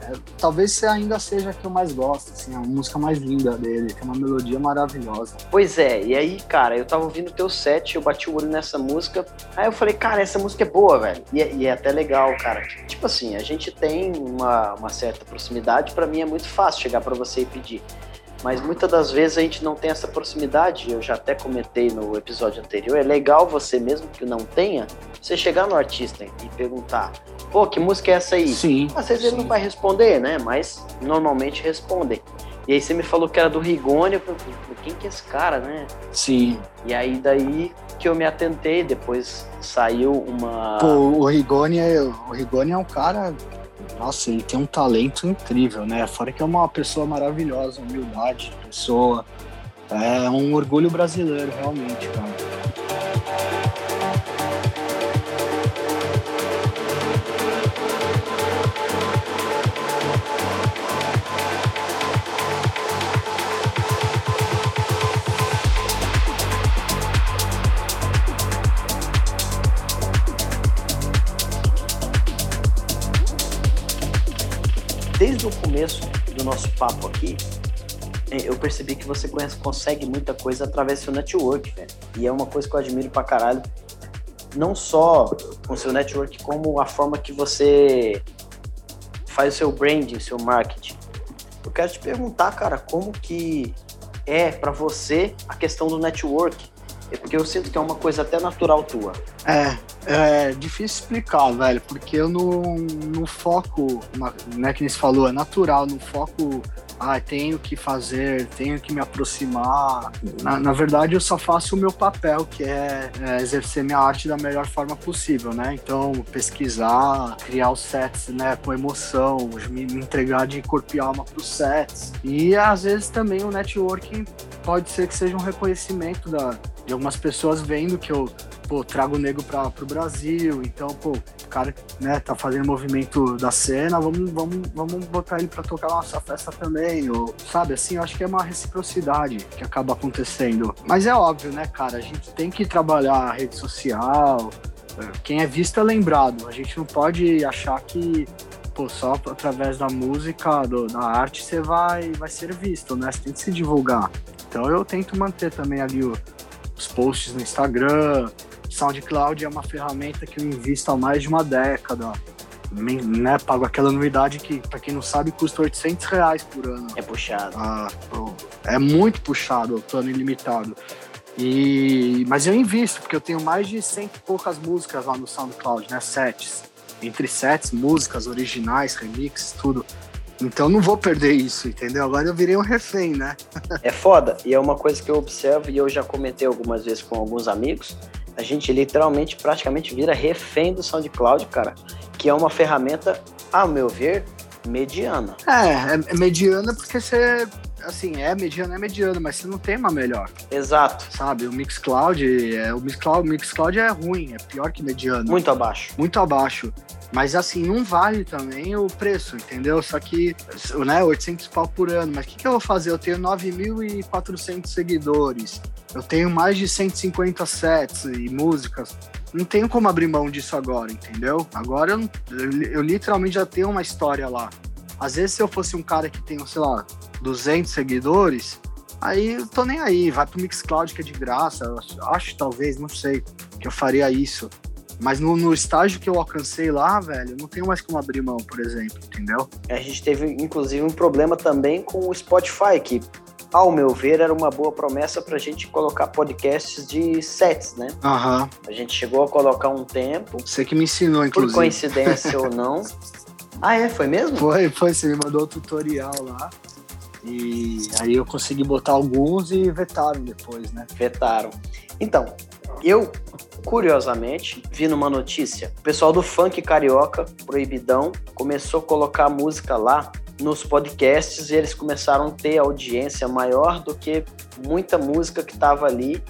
é, talvez ainda seja a que eu mais gosto, assim, a música mais linda dele, tem uma melodia maravilhosa. pois é, e aí, cara, eu tava ouvindo o teu set, eu bati o olho nessa música, aí eu falei, cara, essa música é boa, velho. E, é- e é até legal, cara. Tipo assim, a gente tem uma, uma certa proximidade, pra mim é muito fácil chegar pra você e pedir. Mas muitas das vezes a gente não tem essa proximidade, eu já até comentei no episódio anterior, é legal você, mesmo que não tenha, você chegar no artista e perguntar, pô, que música é essa aí? Sim. Às vezes ele sim. não vai responder, né? Mas normalmente respondem. E aí você me falou que era do Rigoni, eu falei, "Pô, quem que é esse cara, né? Sim. E aí daí que eu me atentei, depois saiu uma... Pô, o Rigoni, é, o Rigoni é um cara. Nossa, ele tem um talento incrível, né? Fora que é uma pessoa maravilhosa, humildade, pessoa. É um orgulho brasileiro, realmente, cara. Desde o começo do nosso papo aqui, eh, eu percebi que você consegue muita coisa através do seu network, velho. E é uma coisa que eu admiro pra caralho. Não só com o seu network, como a forma que você faz o seu branding, o seu marketing. Eu quero te perguntar, cara, como que é pra você a questão do network? É porque eu sinto que é uma coisa até natural tua. É, é difícil explicar, velho, porque eu não, não foco, né, que nem se falou, é natural, não foco ah, tenho que fazer, tenho que me aproximar. Na, na verdade, eu só faço o meu papel, que é, é, exercer minha arte da melhor forma possível, né? Então, pesquisar, criar os sets, né, com emoção, me, me entregar de corpo e alma para os sets. E às vezes também o networking pode ser que seja um reconhecimento da, de algumas pessoas vendo que eu pô, trago o negro para o Brasil, então, pô, o cara, né, tá fazendo movimento da cena, vamos, vamos, vamos botar ele para tocar na nossa festa também, ou, sabe, assim, eu acho que é uma reciprocidade que acaba acontecendo. Mas é óbvio, né, cara, a gente tem que trabalhar a rede social, quem é visto é lembrado, a gente não pode achar que pô, só através da música, do, da arte, você vai, vai ser visto, né? Você tem que se divulgar. Então eu tento manter também ali o, os posts no Instagram, SoundCloud é uma ferramenta que eu invisto há mais de uma década. Né, pago aquela anuidade que, para quem não sabe, custa 800 reais por ano. É puxado. Ah, é muito puxado o plano ilimitado. E, mas eu invisto, porque eu tenho mais de cento e poucas músicas lá no SoundCloud, né? Sets. Entre sets, músicas originais, remixes, tudo. Então não vou perder isso, entendeu? Agora eu virei um refém, né? é foda, e é uma coisa que eu observo e eu já comentei algumas vezes com alguns amigos a gente literalmente praticamente vira refém do SoundCloud, cara, que é uma ferramenta, ao meu ver, mediana. É, é, é mediana porque você assim, é mediano, é mediano, mas você não tem uma melhor. Exato. Sabe, o Mixcloud, é, o Mixcloud, o Mixcloud é ruim, é pior que mediano. Muito abaixo. Muito abaixo. Mas assim, não vale também o preço, entendeu? Só que, né, 800 pau por ano. Mas o que, que eu vou fazer? Eu tenho 9.400 seguidores. Eu tenho mais de 150 sets e músicas. Não tenho como abrir mão disso agora, entendeu? Agora eu, eu, eu literalmente já tenho uma história lá. Às vezes, se eu fosse um cara que tem, sei lá, 200 seguidores, aí eu tô nem aí. Vai pro Mixcloud que é de graça. Eu acho, talvez, não sei, que eu faria isso. Mas no, no, estágio que eu alcancei lá, velho, não tenho mais como abrir mão, por exemplo, entendeu? A gente teve, inclusive, um problema também com o Spotify, que ao meu ver, era uma boa promessa para a gente colocar podcasts de sets, né? Uhum. A gente chegou a colocar um tempo. Você que me ensinou, inclusive. Por coincidência ou não. Ah, é? Foi mesmo? Foi, foi. Você me mandou o tutorial lá. E aí eu consegui botar alguns e vetaram depois, né? Vetaram. Então, eu, curiosamente, vi numa notícia, o pessoal do funk carioca, proibidão, começou a colocar música lá nos podcasts e eles começaram a ter audiência maior do que muita música que estava ali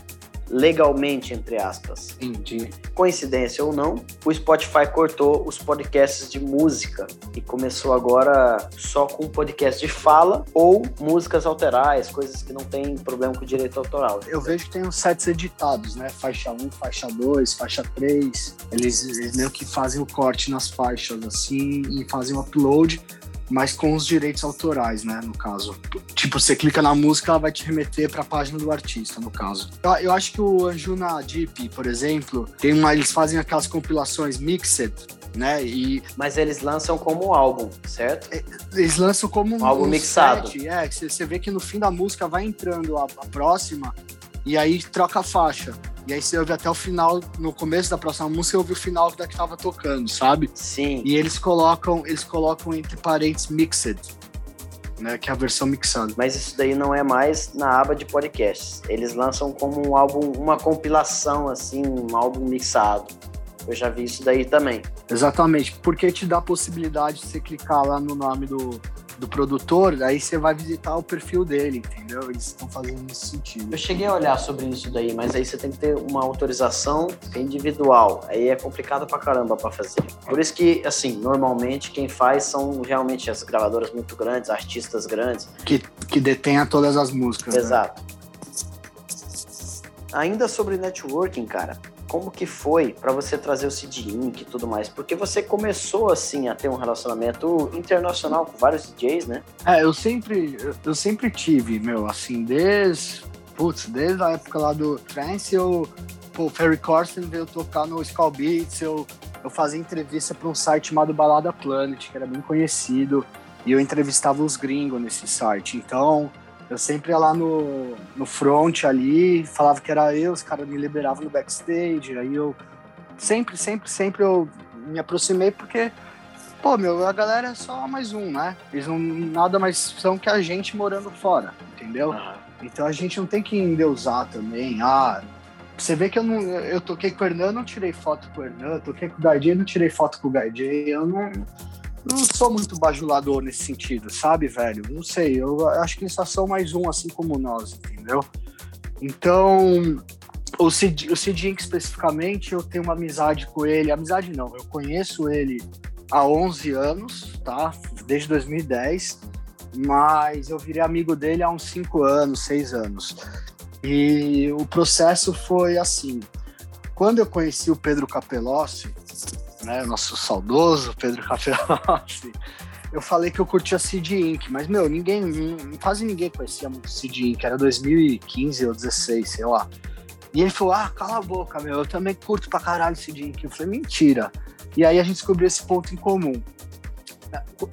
legalmente, entre aspas. Entendi. Coincidência ou não, o Spotify cortou os podcasts de música e começou agora só com podcast de fala ou músicas alterais, coisas que não tem problema com direito autoral. Eu vejo que tem uns sets editados, né? Faixa 1, faixa 2, faixa 3. Eles, eles meio que fazem o corte nas faixas assim e fazem o upload mas com os direitos autorais, né, no caso. Tipo, você clica na música, ela vai te remeter para a página do artista, no caso. Eu, eu, acho que o Anjuna Deep, por exemplo, tem uma, eles fazem aquelas compilações mixed, né? E mas eles lançam como álbum, certo? É, eles lançam como um álbum um mixado. Set, é, você vê que no fim da música vai entrando a, a próxima e aí troca a faixa. E aí você ouve até o final, no começo da próxima música, você ouve o final da que tava tocando, sabe? Sim. E eles colocam, eles colocam entre parênteses mixed, né? Que é a versão mixada. Mas isso daí não é mais na aba de podcasts. Eles lançam como um álbum, uma compilação, assim, um álbum mixado. Eu já vi isso daí também. Exatamente, porque te dá a possibilidade de você clicar lá no nome do, do produtor, aí você vai visitar o perfil dele, entendeu? Eles estão fazendo nesse sentido. Eu cheguei a olhar sobre isso daí, mas aí você tem que ter uma autorização individual. Aí é complicado pra caramba pra fazer. Por isso que, assim, normalmente quem faz são realmente as gravadoras muito grandes, artistas grandes. Que, que detenha todas as músicas. Né? Exato. Né? Ainda sobre networking, cara, como que foi para você trazer o CD Inc e tudo mais? Porque você começou assim a ter um relacionamento internacional com vários DJs, né? É, eu sempre, eu sempre tive, meu, assim, desde, putz, desde a época lá do trance, eu, pô, o Ferry Corsten veio tocar no Skull Beats, eu, eu fazia entrevista para um site chamado Balada Planet, que era bem conhecido, e eu entrevistava os gringos nesse site. Então, Eu sempre ia lá no, no front ali, falava que era eu, os caras me liberavam no backstage, aí eu sempre, sempre, sempre eu me aproximei porque, pô, meu, a galera é só mais um, né? Eles não nada mais são que a gente morando fora, entendeu? Então a gente não tem que endeusar também. Ah, você vê que eu não. Eu toquei com o Hernan, não tirei foto com o Hernan, toquei com o Gardê, não tirei foto com o Gardê. Eu não, não sou muito bajulador nesse sentido, sabe, velho? Não sei, eu acho que eles só são mais um, assim como nós, entendeu? Então, o Sid, o Sid Inc, especificamente, eu tenho uma amizade com ele. Amizade não, eu conheço ele há 11 anos, tá? Desde 2010. Mas eu virei amigo dele há uns 5 anos, 6 anos. E o processo foi assim. Quando eu conheci o Pedro Capelossi, né, nosso saudoso Pedro Capelossi, eu falei que eu curtia Cid Inc., mas, meu, ninguém, quase ninguém conhecia muito Cid Inc., era 2015 ou 16, sei lá. E ele falou, ah, cala a boca, meu, eu também curto pra caralho Cid Inc. Eu falei, mentira. E aí a gente descobriu esse ponto em comum.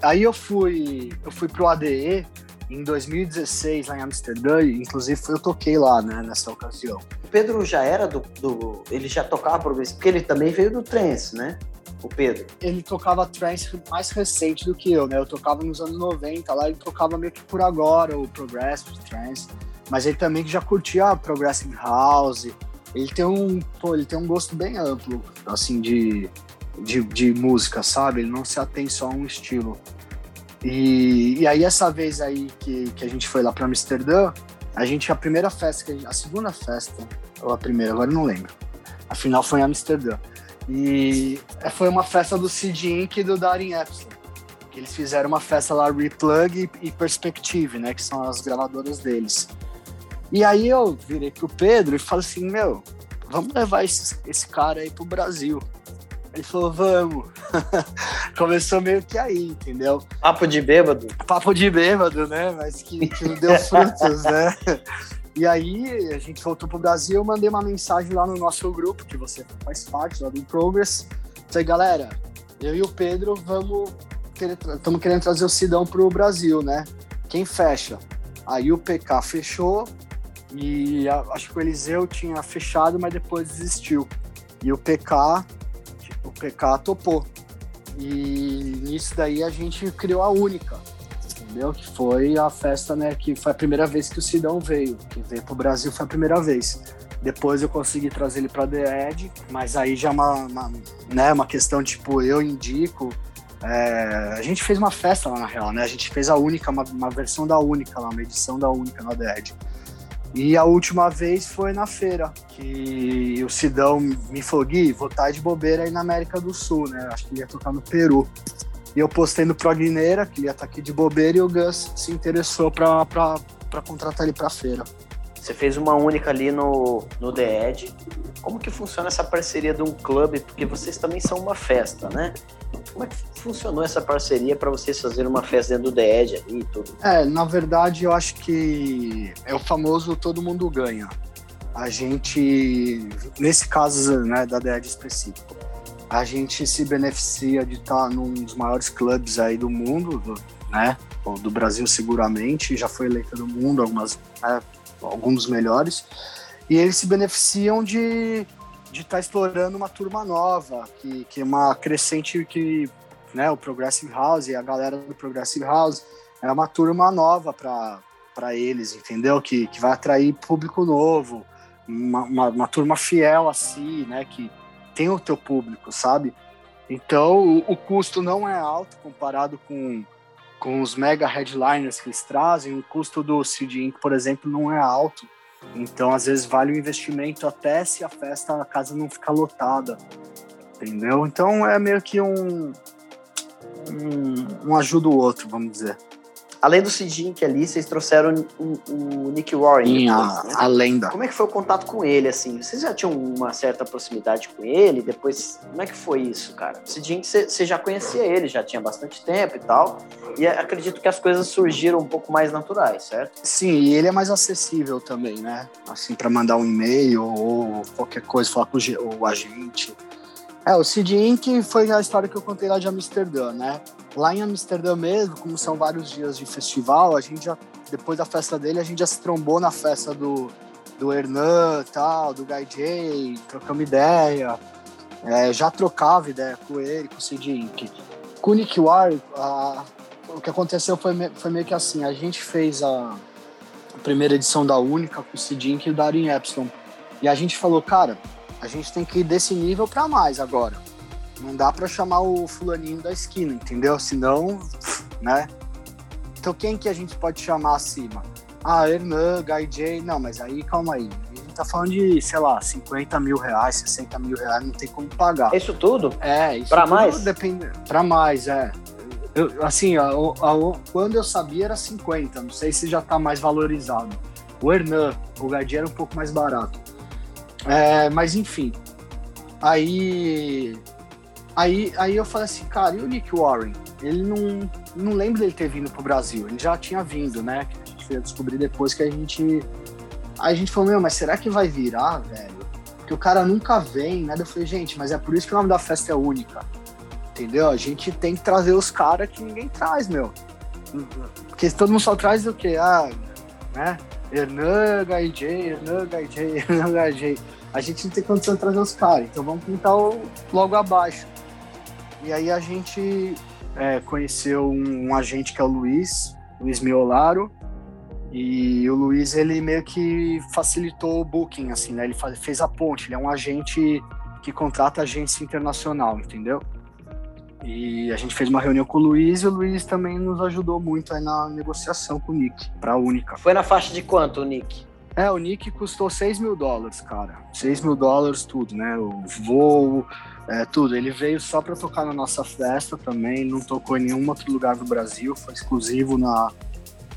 Aí eu fui, eu fui pro ADE, em 2016, lá em Amsterdã, inclusive eu toquei lá, né, nessa ocasião. O Pedro já era do, do ele já tocava progressivo, porque ele também veio do trance, né? O Pedro. Ele tocava trance mais recente do que eu, né? Eu tocava nos anos 90, lá ele tocava meio que por agora o progressive trance, mas ele também já curtia progressive house. Ele tem um, pô, ele tem um gosto bem amplo, assim, de, de, de música, sabe? Ele não se atém só a um estilo. E, e aí essa vez aí que, que a gente foi lá para Amsterdã, a gente, a primeira festa, a, a segunda festa, ou a primeira, agora não lembro. Afinal foi em Amsterdã. E foi uma festa do Sid Inc. e do Darin Epstein. Que eles fizeram uma festa lá, Replug e, e Perspective, né? Que são as gravadoras deles. E aí eu virei pro Pedro e falei assim, meu, vamos levar esse, esse cara aí pro Brasil. Ele falou, vamos. Começou meio que aí, entendeu? Papo de bêbado. Papo de bêbado, né? Mas que, que não deu frutos, né? E aí a gente voltou pro Brasil, eu mandei uma mensagem lá no nosso grupo, que você faz parte lá do Progress. Falei, galera, eu e o Pedro vamos estamos querendo trazer o Sidão pro Brasil, né? Quem fecha? Aí o PK fechou e acho que o Eliseu tinha fechado, mas depois desistiu. E o PK o PK topou. E nisso daí a gente criou a única, entendeu? Que foi a festa, né? Que foi a primeira vez que o Sidão veio. Que veio pro Brasil foi a primeira vez. Depois eu consegui trazer ele para The Edge, mas aí já é uma, uma, né, uma questão tipo, eu indico. É, a gente fez uma festa lá na real, né? A gente fez a única, uma, uma versão da única lá, uma edição da única na The Edge. E a última vez foi na feira, que o Sidão me falou, Gui, vou estar de bobeira aí na América do Sul, né? Acho que ia tocar no Peru. E eu postei no Progneira, que ele ia estar aqui de bobeira, e o Gus se interessou para contratar ele para feira. Você fez uma única ali no, no The Edge. Como que funciona essa parceria de um clube? Porque vocês também são uma festa, né? Como é que funcionou essa parceria para vocês fazerem uma festa dentro do The Edge ali e tudo? É, na verdade, eu acho que é o famoso todo mundo ganha. A gente, nesse caso né, da The Edge específico, a gente se beneficia de estar num dos maiores clubes aí do mundo, do, né? Do Brasil seguramente, já foi eleita do mundo, algumas, né, alguns melhores. E eles se beneficiam de de estar explorando uma turma nova, que, que é uma crescente que, né, o Progressive House e a galera do Progressive House é uma turma nova para eles, entendeu? Que, que vai atrair público novo, uma, uma, uma, turma fiel assim, né, que tem o teu público, sabe? Então, o, o custo não é alto comparado com, com os mega headliners que eles trazem, o custo do CD Inc., por exemplo, não é alto, então, às vezes, vale o investimento até se a festa, a casa não ficar lotada. Entendeu? Então, é meio que um. Um, um ajuda o outro, vamos dizer. Além do Sid ali, vocês trouxeram o, o Nick Warren. Sim, a, né? a, lenda. Como é que foi o contato com ele, assim? Vocês já tinham uma certa proximidade com ele? Depois, como é que foi isso, cara? O Sid você já conhecia ele, já tinha bastante tempo e tal. E acredito que as coisas surgiram um pouco mais naturais, certo? Sim, e ele é mais acessível também, né? Assim, para mandar um e-mail ou qualquer coisa, falar com o agente. É, o Cid Inc. foi a história que eu contei lá de Amsterdã, né? Lá em Amsterdã mesmo, como são vários dias de festival, a gente já, depois da festa dele, a gente já se trombou na festa do, do Hernan tal, do Guy J, trocamos ideia. É, já trocava ideia com ele, com o Cid Inc. Com o Nick War, a, o que aconteceu foi, foi meio que assim, a gente fez a, a primeira edição da Única com o Cid Inc. e o Darin Epstein. E a gente falou, cara, a gente tem que ir desse nível para mais agora. Não dá para chamar o fulaninho da esquina, entendeu? Senão, né? Então quem que a gente pode chamar acima? Ah, Hernan, Guy J. Não, mas aí calma aí. A gente tá falando de, sei lá, 50 mil reais, 60 mil reais, não tem como pagar. Isso tudo? É, isso pra mais? Depende... Pra mais, é. Eu, assim, a, a, quando eu sabia era 50, não sei se já tá mais valorizado. O Hernan, o Guy J era um pouco mais barato. É, mas enfim. Aí, aí, aí eu falei assim, cara, e o Nick Warren? Ele não, não lembro dele ter vindo pro Brasil. Ele já tinha vindo, né? A gente foi descobrir depois que a gente. Aí a gente falou, meu, mas será que vai virar, velho? Porque o cara nunca vem, né? Eu falei, gente, mas é por isso que o nome da festa é única. Entendeu? A gente tem que trazer os caras que ninguém traz, meu. Porque todo mundo só traz o quê? Ah, né? Hernan, HJ, Hernan, HJ, Hernan, HJ. A gente não tem condição de trazer os caras, então vamos pintar o, logo abaixo. E aí a gente é, conheceu um, um, agente que é o Luiz, Luiz Miolaro, e o Luiz, ele meio que facilitou o booking, assim, né? Ele faz, fez a ponte, ele é um agente que contrata agência internacional, entendeu? E a gente fez uma reunião com o Luiz e o Luiz também nos ajudou muito aí na negociação com o Nick, para a Única. Foi na faixa de quanto o Nick? É, o Nick custou 6 mil dólares, cara. 6 mil dólares tudo, né? O voo, é, tudo. Ele veio só para tocar na nossa festa também, não tocou em nenhum outro lugar do Brasil, foi exclusivo na,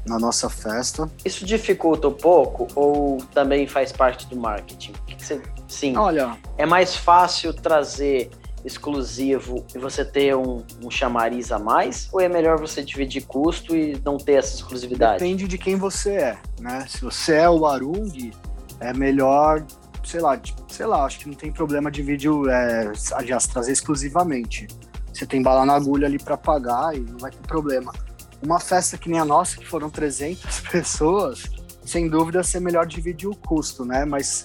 na nossa festa. Isso dificulta um pouco ou também faz parte do marketing? Que que você... Sim. Olha. É mais fácil trazer exclusivo e você ter um, um chamariz a mais? Ou é melhor você dividir custo e não ter essa exclusividade? Depende de quem você é, né? Se você é o Arung, é melhor, sei lá, sei lá, acho que não tem problema dividir, é, aliás, trazer exclusivamente. Você tem bala na agulha ali para pagar e não vai ter problema. Uma festa que nem a nossa, que foram 300 pessoas, sem dúvida, ser melhor dividir o custo, né? Mas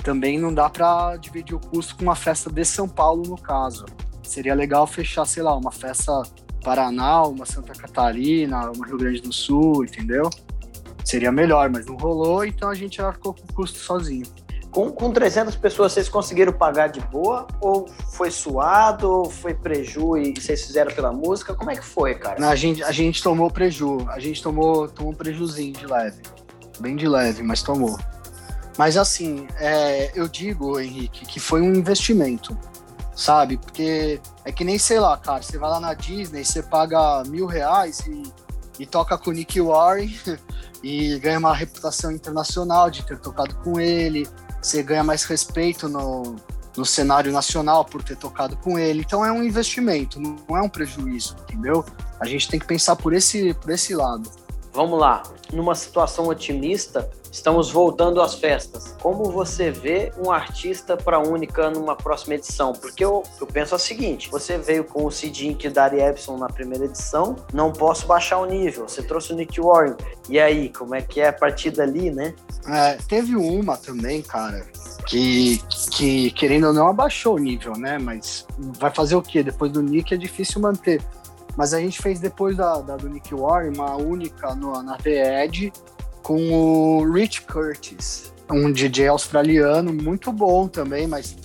também não dá para dividir o custo com uma festa de São Paulo, no caso. Seria legal fechar, sei lá, uma festa Paraná, uma Santa Catarina, uma Rio Grande do Sul, entendeu? Seria melhor, mas não rolou, então a gente ficou com o custo sozinho. Com, com 300 pessoas, vocês conseguiram pagar de boa? Ou foi suado? Ou foi preju e vocês fizeram pela música? Como é que foi, cara? A, gente, a gente tomou preju. A gente tomou, tomou um prejuzinho de leve. Bem de leve, mas tomou. Mas assim, é, eu digo, Henrique, que foi um investimento, sabe? Porque é que nem, sei lá, cara, você vai lá na Disney, você paga mil reais e, e toca com o Nick Warren e ganha uma reputação internacional de ter tocado com ele, você ganha mais respeito no, no cenário nacional por ter tocado com ele. Então é um investimento, não é um prejuízo, entendeu? A gente tem que pensar por esse, por esse lado. Vamos lá, numa situação otimista, Estamos voltando às festas. Como você vê um artista para a Única numa próxima edição? Porque eu, eu penso o seguinte: você veio com o Sid e Dari Epson na primeira edição, não posso baixar o nível. Você trouxe o Nick Warren. E aí, como é que é a partir dali, né? É, teve uma também, cara, que, que querendo ou não abaixou o nível, né? Mas vai fazer o quê? Depois do Nick é difícil manter. Mas a gente fez depois da, da do Nick Warren uma única no, na The Edge com o Rich Curtis, um DJ australiano muito bom também, mas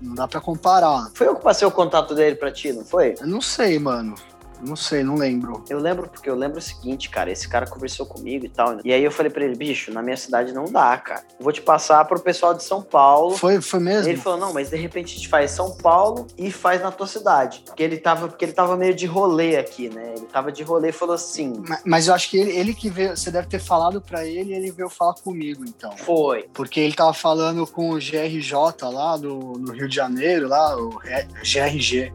não dá para comparar. Foi eu que passei o contato dele para ti, não foi? Eu não sei, mano. Não sei, não lembro. Eu lembro porque eu lembro o seguinte, cara, esse cara conversou comigo e tal. E aí eu falei para ele, bicho, na minha cidade não dá, cara. vou te passar pro pessoal de São Paulo. Foi, foi mesmo? Ele falou, não, mas de repente a gente faz São Paulo e faz na tua cidade. Porque ele tava, porque ele tava meio de rolê aqui, né? Ele tava de rolê e falou assim. Mas, mas eu acho que ele, ele que veio, você deve ter falado para ele e ele veio falar comigo, então. Foi. Porque ele tava falando com o GRJ lá no, no Rio de Janeiro, lá, o GRG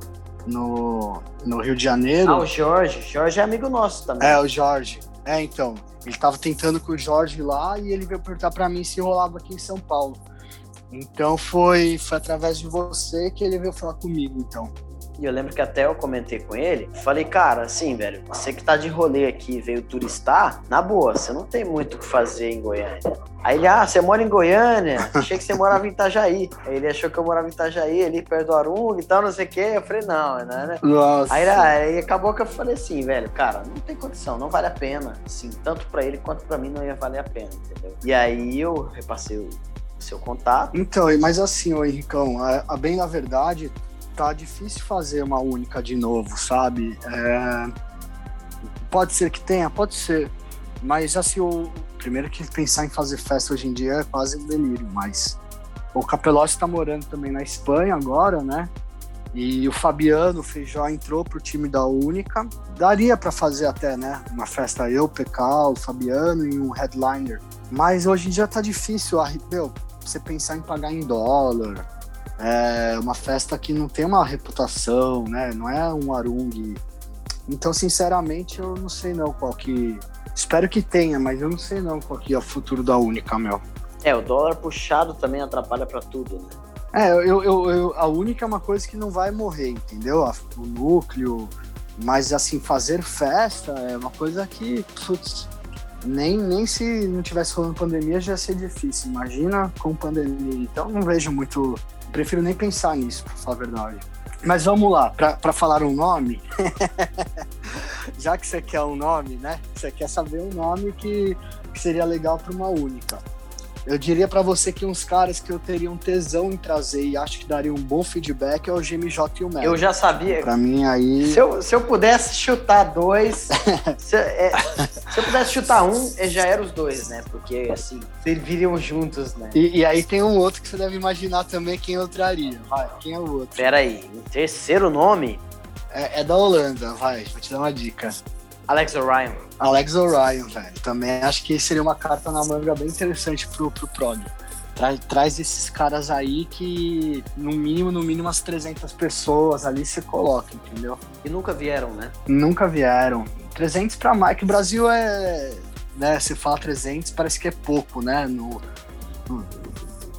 no, no Rio de Janeiro. Ah, o Jorge. Jorge é amigo nosso também. É, o Jorge. É, então. Ele tava tentando com o Jorge lá e ele veio perguntar para mim se rolava aqui em São Paulo. Então foi, foi através de você que ele veio falar comigo, então. E eu lembro que até eu comentei com ele, falei, cara, assim, velho, você que tá de rolê aqui veio turistar, na boa, você não tem muito o que fazer em Goiânia. Aí ele, ah, você mora em Goiânia? Achei que você morava em Itajaí. Aí ele achou que eu morava em Itajaí, ali perto do Arung e tal, não sei o quê. Eu falei, não, né? Nossa. Aí, aí acabou que eu falei assim, velho, cara, não tem condição, não vale a pena. Assim, tanto pra ele quanto pra mim não ia valer a pena, entendeu? E aí eu repassei o seu contato. Então, mas assim, ô Henricão, a, a bem na verdade, tá difícil fazer uma única de novo, sabe? É... Pode ser que tenha, pode ser. Mas assim, o primeiro que pensar em fazer festa hoje em dia é quase um delírio, mas o Capelotti está morando também na Espanha agora, né? E o Fabiano Feijó entrou pro time da Única. Daria para fazer até, né? Uma festa eu, o Fabiano e um headliner. Mas hoje em dia tá difícil, meu, você pensar em pagar em dólar, é uma festa que não tem uma reputação, né? Não é um Arung. Então, sinceramente, eu não sei não qual que. Espero que tenha, mas eu não sei não qual que é o futuro da Única, meu. É, o dólar puxado também atrapalha para tudo, né? É, eu, eu, eu, a Única é uma coisa que não vai morrer, entendeu? O núcleo. Mas, assim, fazer festa é uma coisa que, putz, nem, nem se não tivesse rolando pandemia já ia ser difícil. Imagina com pandemia. Então, não vejo muito prefiro nem pensar nisso, pra falar a verdade. Mas vamos lá, para falar um nome, já que você quer um nome, né? Você quer saber um nome que, que seria legal para uma única. Eu diria para você que uns caras que eu teria um tesão em trazer e acho que daria um bom feedback é o GMJ e o Melo. Eu já sabia. Para mim aí. Se eu, se eu pudesse chutar dois, se, é, se, eu pudesse chutar um, já era os dois, né? Porque assim, serviriam juntos, né? E, e, aí tem um outro que você deve imaginar também quem eu traria. Vai, quem é o outro? Pera aí, o terceiro nome? É, é da Holanda, vai, vou te dar uma dica. Alex Orion. Alex Orion, velho. Também acho que seria uma carta na manga bem interessante pro, pro Prog. Traz, traz esses caras aí que, no mínimo, no mínimo, umas 300 pessoas ali você coloca, entendeu? E nunca vieram, né? Nunca vieram. 300 pra mais, que o Brasil é. Né, você fala 300, parece que é pouco, né? No, no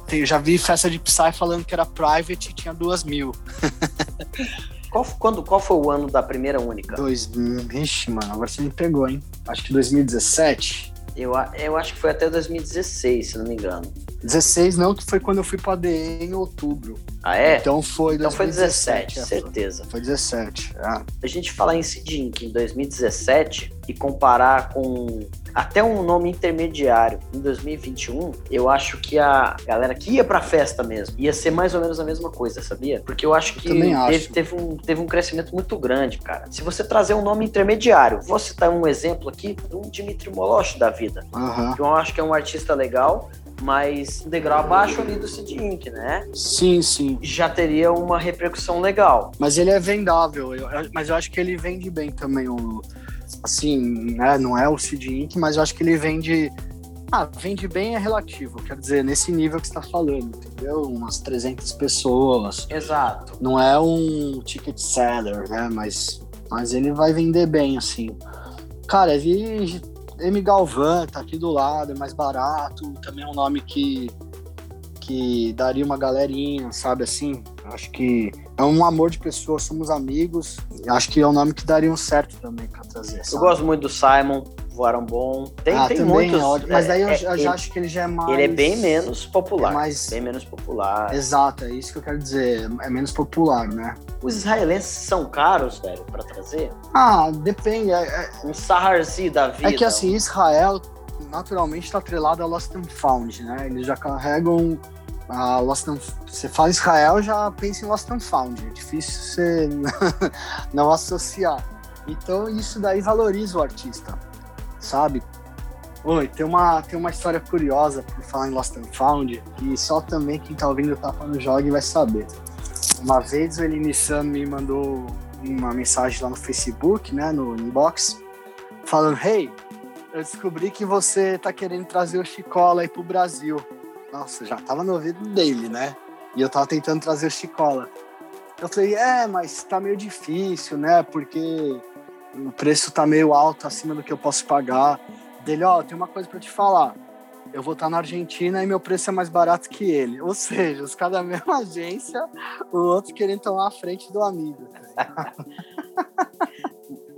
tem, já vi festa de Psy falando que era private e tinha duas mil. Qual, quando, qual foi o ano da primeira única? Dois, ixi, mano, agora você me pegou, hein? Acho que 2017. Eu, eu acho que foi até 2016, se não me engano. 16 não, que foi quando eu fui pra DE em outubro. Ah, é? Então foi Então foi 17, é, certeza. Foi 17, ah. A gente falar em Sidink em 2017 e comparar com até um nome intermediário em 2021, eu acho que a galera que ia pra festa mesmo ia ser mais ou menos a mesma coisa, sabia? Porque eu acho que eu teve, acho. teve, um, teve um crescimento muito grande, cara. Se você trazer um nome intermediário, vou citar um exemplo aqui do Dimitri Moloch da vida. Uhum. Que eu acho que é um artista legal, mas um degrau abaixo ali do Sid Inc, né? Sim, sim. Já teria uma repercussão legal. Mas ele é vendável, eu, mas eu acho que ele vende bem também o. Assim, né? Não é o Sid Inc, mas eu acho que ele vende. Ah, vende bem é relativo, quer dizer, nesse nível que você tá falando, entendeu? Umas 300 pessoas. Exato. Não é um ticket seller, né? Mas, mas ele vai vender bem, assim. Cara, ele M Galvão tá aqui do lado, é mais barato, também é um nome que, que daria uma galerinha, sabe assim? Acho que é um amor de pessoa, somos amigos. Acho que é um nome que daria um certo também para trazer. Sabe? Eu gosto muito do Simon, voaram bom. Tem, ah, tem também muitos. É mas daí eu, é, eu ele, já acho que ele já é mais. Ele é bem menos popular. É mais... Bem menos popular. Exato, é isso que eu quero dizer. É menos popular, né? Os israelenses são caros, velho, para trazer? Ah, depende. É, é... Um Saharzi da vida. É que assim, Israel naturalmente está atrelado a Lost and Found, né? Eles já carregam a Lost and... Você fala Israel, já pensa em Lost and Found. É difícil você não associar. Então isso daí valoriza o artista, sabe? Oi, tem uma, tem uma história curiosa por falar em Lost and Found, e só também quem tá ouvindo o Tapa no Jogue vai saber. Uma vez o Elinissano me mandou uma mensagem lá no Facebook, né, no inbox, falando: Hey, eu descobri que você tá querendo trazer o Chicola aí pro Brasil. Nossa, já tava no ouvido dele, né? E eu tava tentando trazer o Chicola. Eu falei: É, mas tá meio difícil, né? Porque o preço tá meio alto acima do que eu posso pagar. Dele, ó, oh, tem uma coisa para te falar. eu vou estar na Argentina e meu preço é mais barato que ele. Ou seja, os caras da mesma agência, o outro querendo tomar a frente do amigo.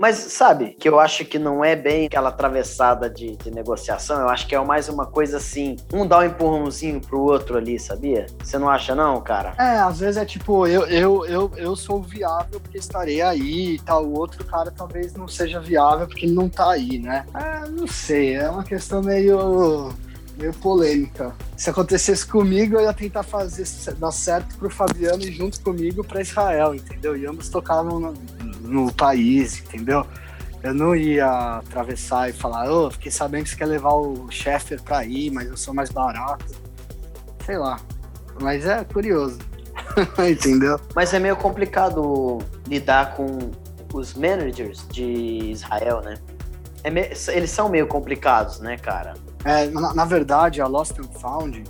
Mas sabe que eu acho que não é bem aquela atravessada de, de, negociação, eu acho que é mais uma coisa assim, um dá um empurrãozinho pro outro ali, sabia? Você não acha não, cara? É, às vezes é tipo, eu, eu, eu, eu sou viável porque estarei aí e tal, o outro cara talvez não seja viável porque ele não tá aí, né? É, não sei, é uma questão meio meio polêmica. Se acontecesse comigo, eu ia tentar fazer dar certo pro Fabiano e junto comigo para Israel, entendeu? E ambos tocavam no, país, entendeu? Eu não ia atravessar e falar, ô, oh, fiquei sabendo que você quer levar o Sheffer pra ir, mas eu sou mais barato. Sei lá. Mas é curioso. entendeu? Mas é meio complicado lidar com os managers de Israel, né? É me... Eles são meio complicados, né, cara? É, na, na, verdade, a Lost and Found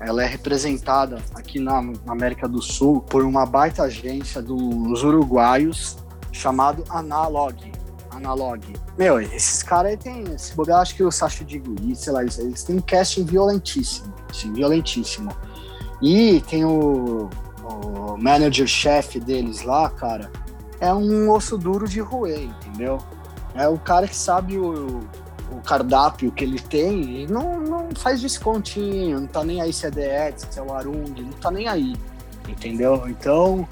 ela é representada aqui na, na, América do Sul por uma baita agência dos uruguaios chamado Analog. Analog. Meu, esses caras aí tem. Se bobear, acho que o Sacha Digui, sei lá, eles têm um casting violentíssimo. Assim, violentíssimo. E tem o, o manager-chefe deles lá, cara. É um osso duro de roer, entendeu? É o cara que sabe o, o cardápio que ele tem e não, não faz descontinho, não tá nem aí se é DX, se é o Arung, não tá nem aí, entendeu? Então,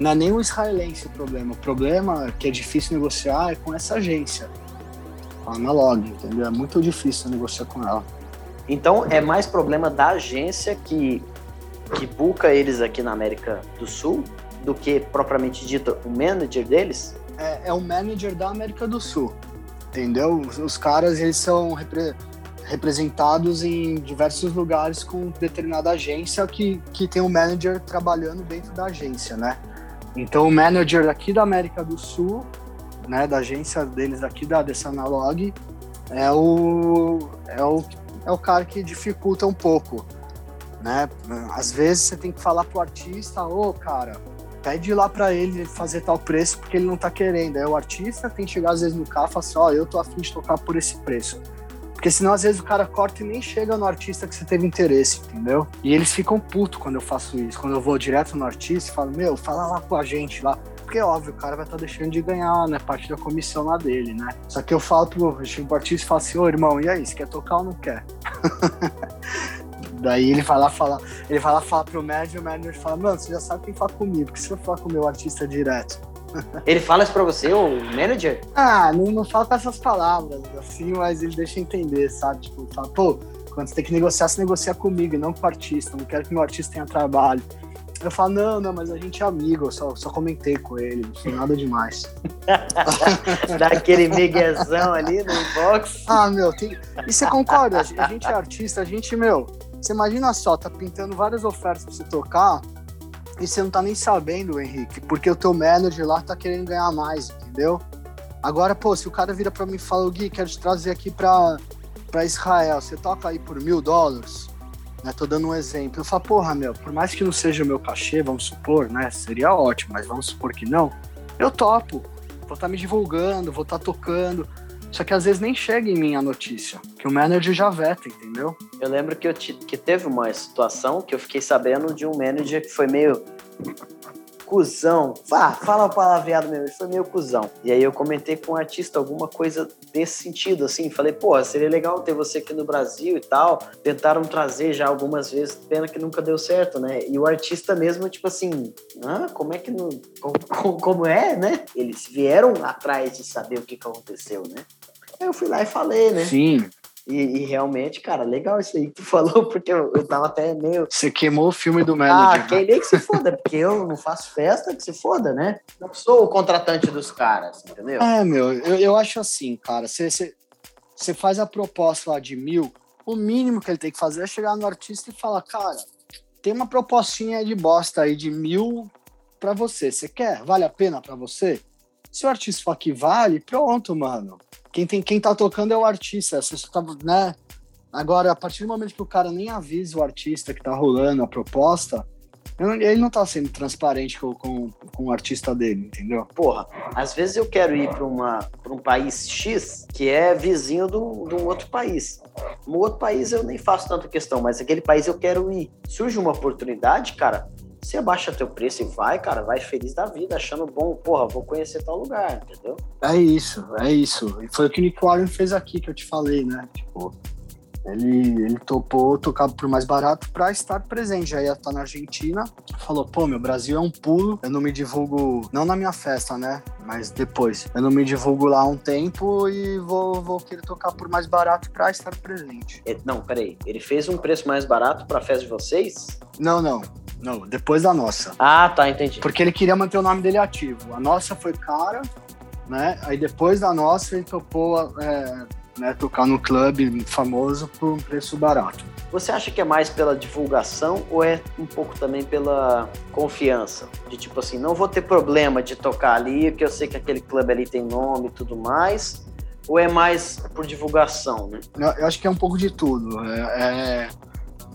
não é nem o israelense o problema. O problema que é difícil negociar é com essa agência, a Analog, entendeu? É muito difícil negociar com ela. Então, é mais problema da agência que, que busca eles aqui na América do Sul do que propriamente dito o manager deles? É, é o manager da América do Sul entendeu? Os, os caras, eles são repre, representados em diversos lugares com determinada agência que, que tem um manager trabalhando dentro da agência, né? Então, o manager aqui da América do Sul, né, da agência deles aqui da dessa Analog, é o, é o, é o cara que dificulta um pouco, né? Às vezes você tem que falar pro artista, ô, oh, cara, pede lá para ele fazer tal preço porque ele não tá querendo. Aí o artista tem que chegar às vezes no carro e falar assim, ó, oh, eu tô afim de tocar por esse preço. Porque senão às vezes o cara corta e nem chega no artista que você teve interesse, entendeu? E eles ficam putos quando eu faço isso. Quando eu vou direto no artista e falo, meu, fala lá com a gente lá. Porque óbvio, o cara vai estar tá deixando de ganhar, né? Parte da comissão lá dele, né? Só que eu falo pro, artista e falo assim, ô irmão, e aí, você quer tocar ou não quer? Daí ele vai lá falar, ele vai lá falar pro manager, o manager fala, mano, você já sabe quem fala comigo, porque você vai falar com o meu artista direto. Ele fala isso pra você, o manager? Ah, não, não fala com essas palavras, assim, mas ele deixa entender, sabe? Tipo, fala, pô, quando você tem que negociar, você negocia comigo, não com o artista, não quero que meu artista tenha trabalho. Eu falo, não, não, mas a gente é amigo, eu só, só comentei com ele, não foi nada demais. Dá aquele miguezão ali no inbox. Ah, meu, tem... e você concorda? A gente é artista, a gente, meu, você imagina só, tá pintando várias ofertas pra você tocar e você não tá nem sabendo, Henrique, porque o teu manager lá tá querendo ganhar mais, entendeu? Agora, pô, se o cara vira pra mim e fala, Gui, quero te trazer aqui pra, pra Israel, você toca aí por mil dólares? Né, tô dando um exemplo. Eu falo, porra, meu, por mais que não seja o meu cachê, vamos supor, né? Seria ótimo, mas vamos supor que não. Eu topo. Vou estar tá me divulgando, vou estar tá tocando. Só que às vezes nem chega em mim a notícia, que o manager já veta, entendeu? Eu lembro que, eu te, que teve uma situação que eu fiquei sabendo de um manager que foi meio cuzão. Fala o palavreado mesmo, ele foi meio cuzão. E aí eu comentei com o um artista alguma coisa desse sentido, assim. Falei, pô, seria legal ter você aqui no Brasil e tal. Tentaram trazer já algumas vezes, pena que nunca deu certo, né? E o artista mesmo, tipo assim, ah, como é que não. Como, como é, né? Eles vieram atrás de saber o que aconteceu, né? Eu fui lá e falei, né? Sim. E, e, realmente, cara, legal isso aí que tu falou, porque eu, eu tava até meio. Você queimou o filme do manager. Ah, quem nem que se foda, porque eu não faço festa, que se foda, né? Não sou o contratante dos caras, entendeu? É, meu, eu, eu acho assim, cara, você faz a proposta lá de mil, o mínimo que ele tem que fazer é chegar no artista e falar, cara, tem uma propostinha de bosta aí de mil pra você. Você quer? Vale a pena pra você? Se o artista falar que vale, pronto, mano. Quem, tem, quem tá tocando é o artista. Você tá, né? Agora, a partir do momento que o cara nem avisa o artista que tá rolando a proposta, Ele não tá sendo transparente com, com, com o artista dele, entendeu? Porra, às vezes eu quero ir para um país X que é vizinho de um outro país. Um outro país eu nem faço tanta questão, mas aquele país eu quero ir. Surge uma oportunidade, cara, você abaixa teu preço e vai, cara, vai feliz da vida, achando bom, porra, vou conhecer tal lugar, entendeu? É isso, é isso. E foi o que o Nick Warren fez aqui, que eu te falei, né? Tipo, ele, ele topou tocar por mais barato para estar presente. Ia estar na Argentina. Falou, pô, meu Brasil é um pulo. Eu não me divulgo, não na minha festa, né? Mas depois. Eu não me divulgo lá um tempo e vou, vou querer tocar por mais barato para estar presente. Não, peraí. Ele fez um preço mais barato para a festa de vocês? Não, não. Não, depois da nossa. Ah, tá, entendi. Porque ele queria manter o nome dele ativo. A nossa foi cara, né? Aí depois da nossa ele topou é, né, tocar no clube famoso por um preço barato. Você acha que é mais pela divulgação ou é um pouco também pela confiança? De tipo assim, não vou ter problema de tocar ali, porque eu sei que aquele clube ali tem nome e tudo mais, ou é mais por divulgação, né? Eu acho que é um pouco de tudo. É, é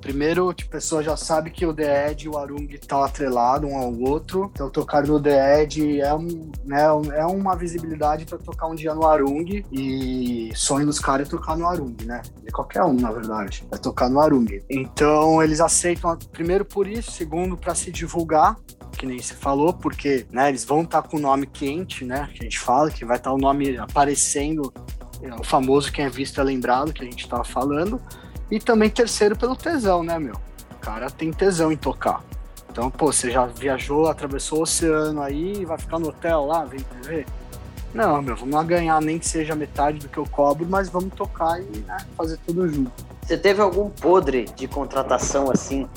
Primeiro, tipo, a pessoa já sabe que o The Edge e o Arung estão atrelados um ao outro. Então, tocar no The Edge é, um, né, é uma visibilidade para tocar um dia no Arung. E sonho dos caras é tocar no Arung, né? De qualquer um, na verdade. É tocar no Arung. Então, eles aceitam, primeiro por isso, segundo, para se divulgar que nem se falou, porque né, eles vão estar tá com o nome quente, né? Que a gente fala, que vai estar tá o nome aparecendo, é, o famoso quem é visto é lembrado, que a gente estava falando. E também terceiro pelo tesão, né, meu? O cara tem tesão em tocar. Então, pô, você já viajou, atravessou o oceano aí, vai ficar no hotel lá, vem ver? Não, meu, vamos lá ganhar nem que seja metade do que eu cobro, mas vamos tocar e né, fazer tudo junto. Você teve algum podre de contratação assim,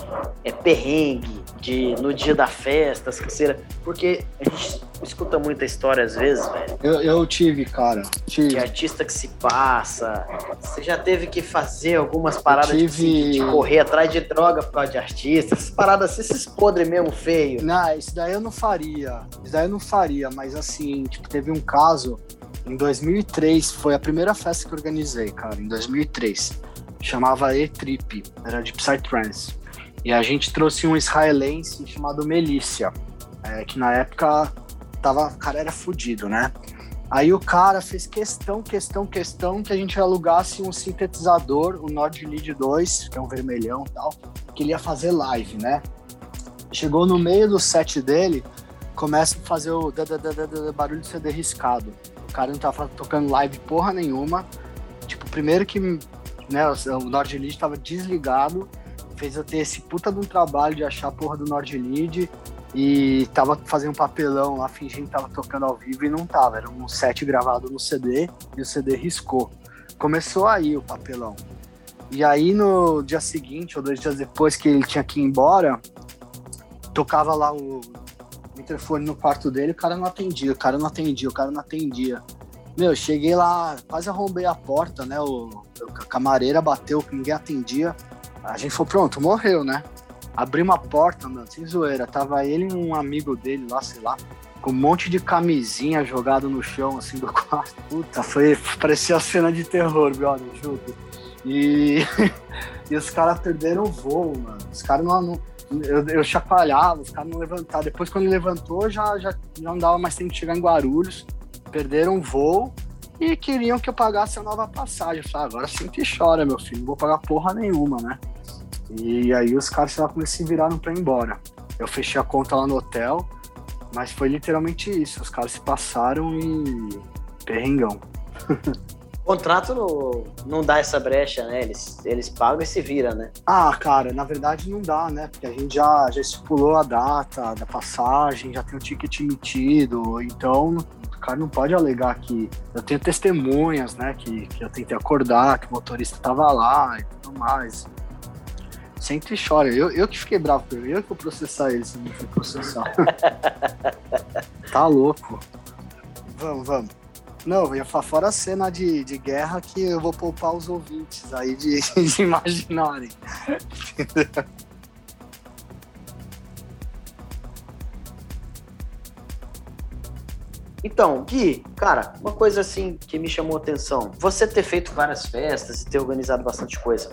é perrengue, de no dia da festa, as caceiras? Porque a gente escuta muita história às vezes, velho. Eu, eu tive, cara. Tive. Que artista que se passa. Você já teve que fazer algumas paradas tive... de, de, correr atrás de droga por causa de artista. Essas paradas esses podres mesmo feio. Não, isso daí eu não faria. Isso daí eu não faria, mas assim, tipo, teve um caso. Em 2003, foi a primeira festa que organizei, cara, em 2003 chamava E-Trip, era de Psytrance. E a gente trouxe um israelense chamado Melícia, é, que na época tava, o cara era fudido, né? Aí o cara fez questão, questão, questão que a gente alugasse um sintetizador, o Nord Lead 2, que é um vermelhão e tal, que ele ia fazer live, né? Chegou no meio do set dele, começa a fazer o barulho de CD riscado. O cara não tava tocando live porra nenhuma. Tipo, primeiro que né? O Nord Lead estava desligado, fez eu ter esse puta de um trabalho de achar a porra do Nord Lead e tava fazendo um papelão lá, fingindo que tava tocando ao vivo e não tava. Era um set gravado no CD e o CD riscou. Começou aí o papelão. E aí no dia seguinte, ou dois dias depois que ele tinha que ir embora, tocava lá o interfone no quarto dele, o cara não atendia, o cara não atendia, o cara não atendia. Meu, cheguei lá, quase arrombei a porta, né? O, a camareira bateu, ninguém atendia. A gente falou, pronto, morreu, né? Abrimos a porta, mano, sem zoeira. Tava ele e um amigo dele lá, sei lá, com um monte de camisinha jogado no chão, assim, do quarto. Puta, foi, parecia a cena de terror, brother, juro. E, e os caras perderam o voo, mano. Os caras não, não eu, eu chacoalhava, os caras não levantavam. Depois, quando levantou, já, já não dava mais tempo de chegar em Guarulhos perderam o voo e queriam que eu pagasse a nova passagem. Eu falei, ah, agora sim que chora, meu filho, não vou pagar porra nenhuma, né? E aí os caras lá como se viraram pra ir embora. Eu fechei a conta lá no hotel, mas foi literalmente isso. Os caras se passaram e. perrengão. O contrato não, não dá essa brecha, né? Eles, eles pagam e se viram, né? Ah, cara, na verdade não dá, né? Porque a gente já, já estipulou a data da passagem, já tem o ticket emitido, então o cara não pode alegar que eu tenho testemunhas, né? Que, que eu tentei acordar, que o motorista tava lá e tudo mais. Sempre chora. Eu, eu que fiquei bravo com ele, eu que vou processar ele se não for processar. tá louco. Vamos, vamos. Não, eu ia falar fora a cena de, de guerra que eu vou poupar os ouvintes aí de, de imaginarem. Então, Gui, cara, uma coisa assim que me chamou a atenção, você ter feito várias festas e ter organizado bastante coisa,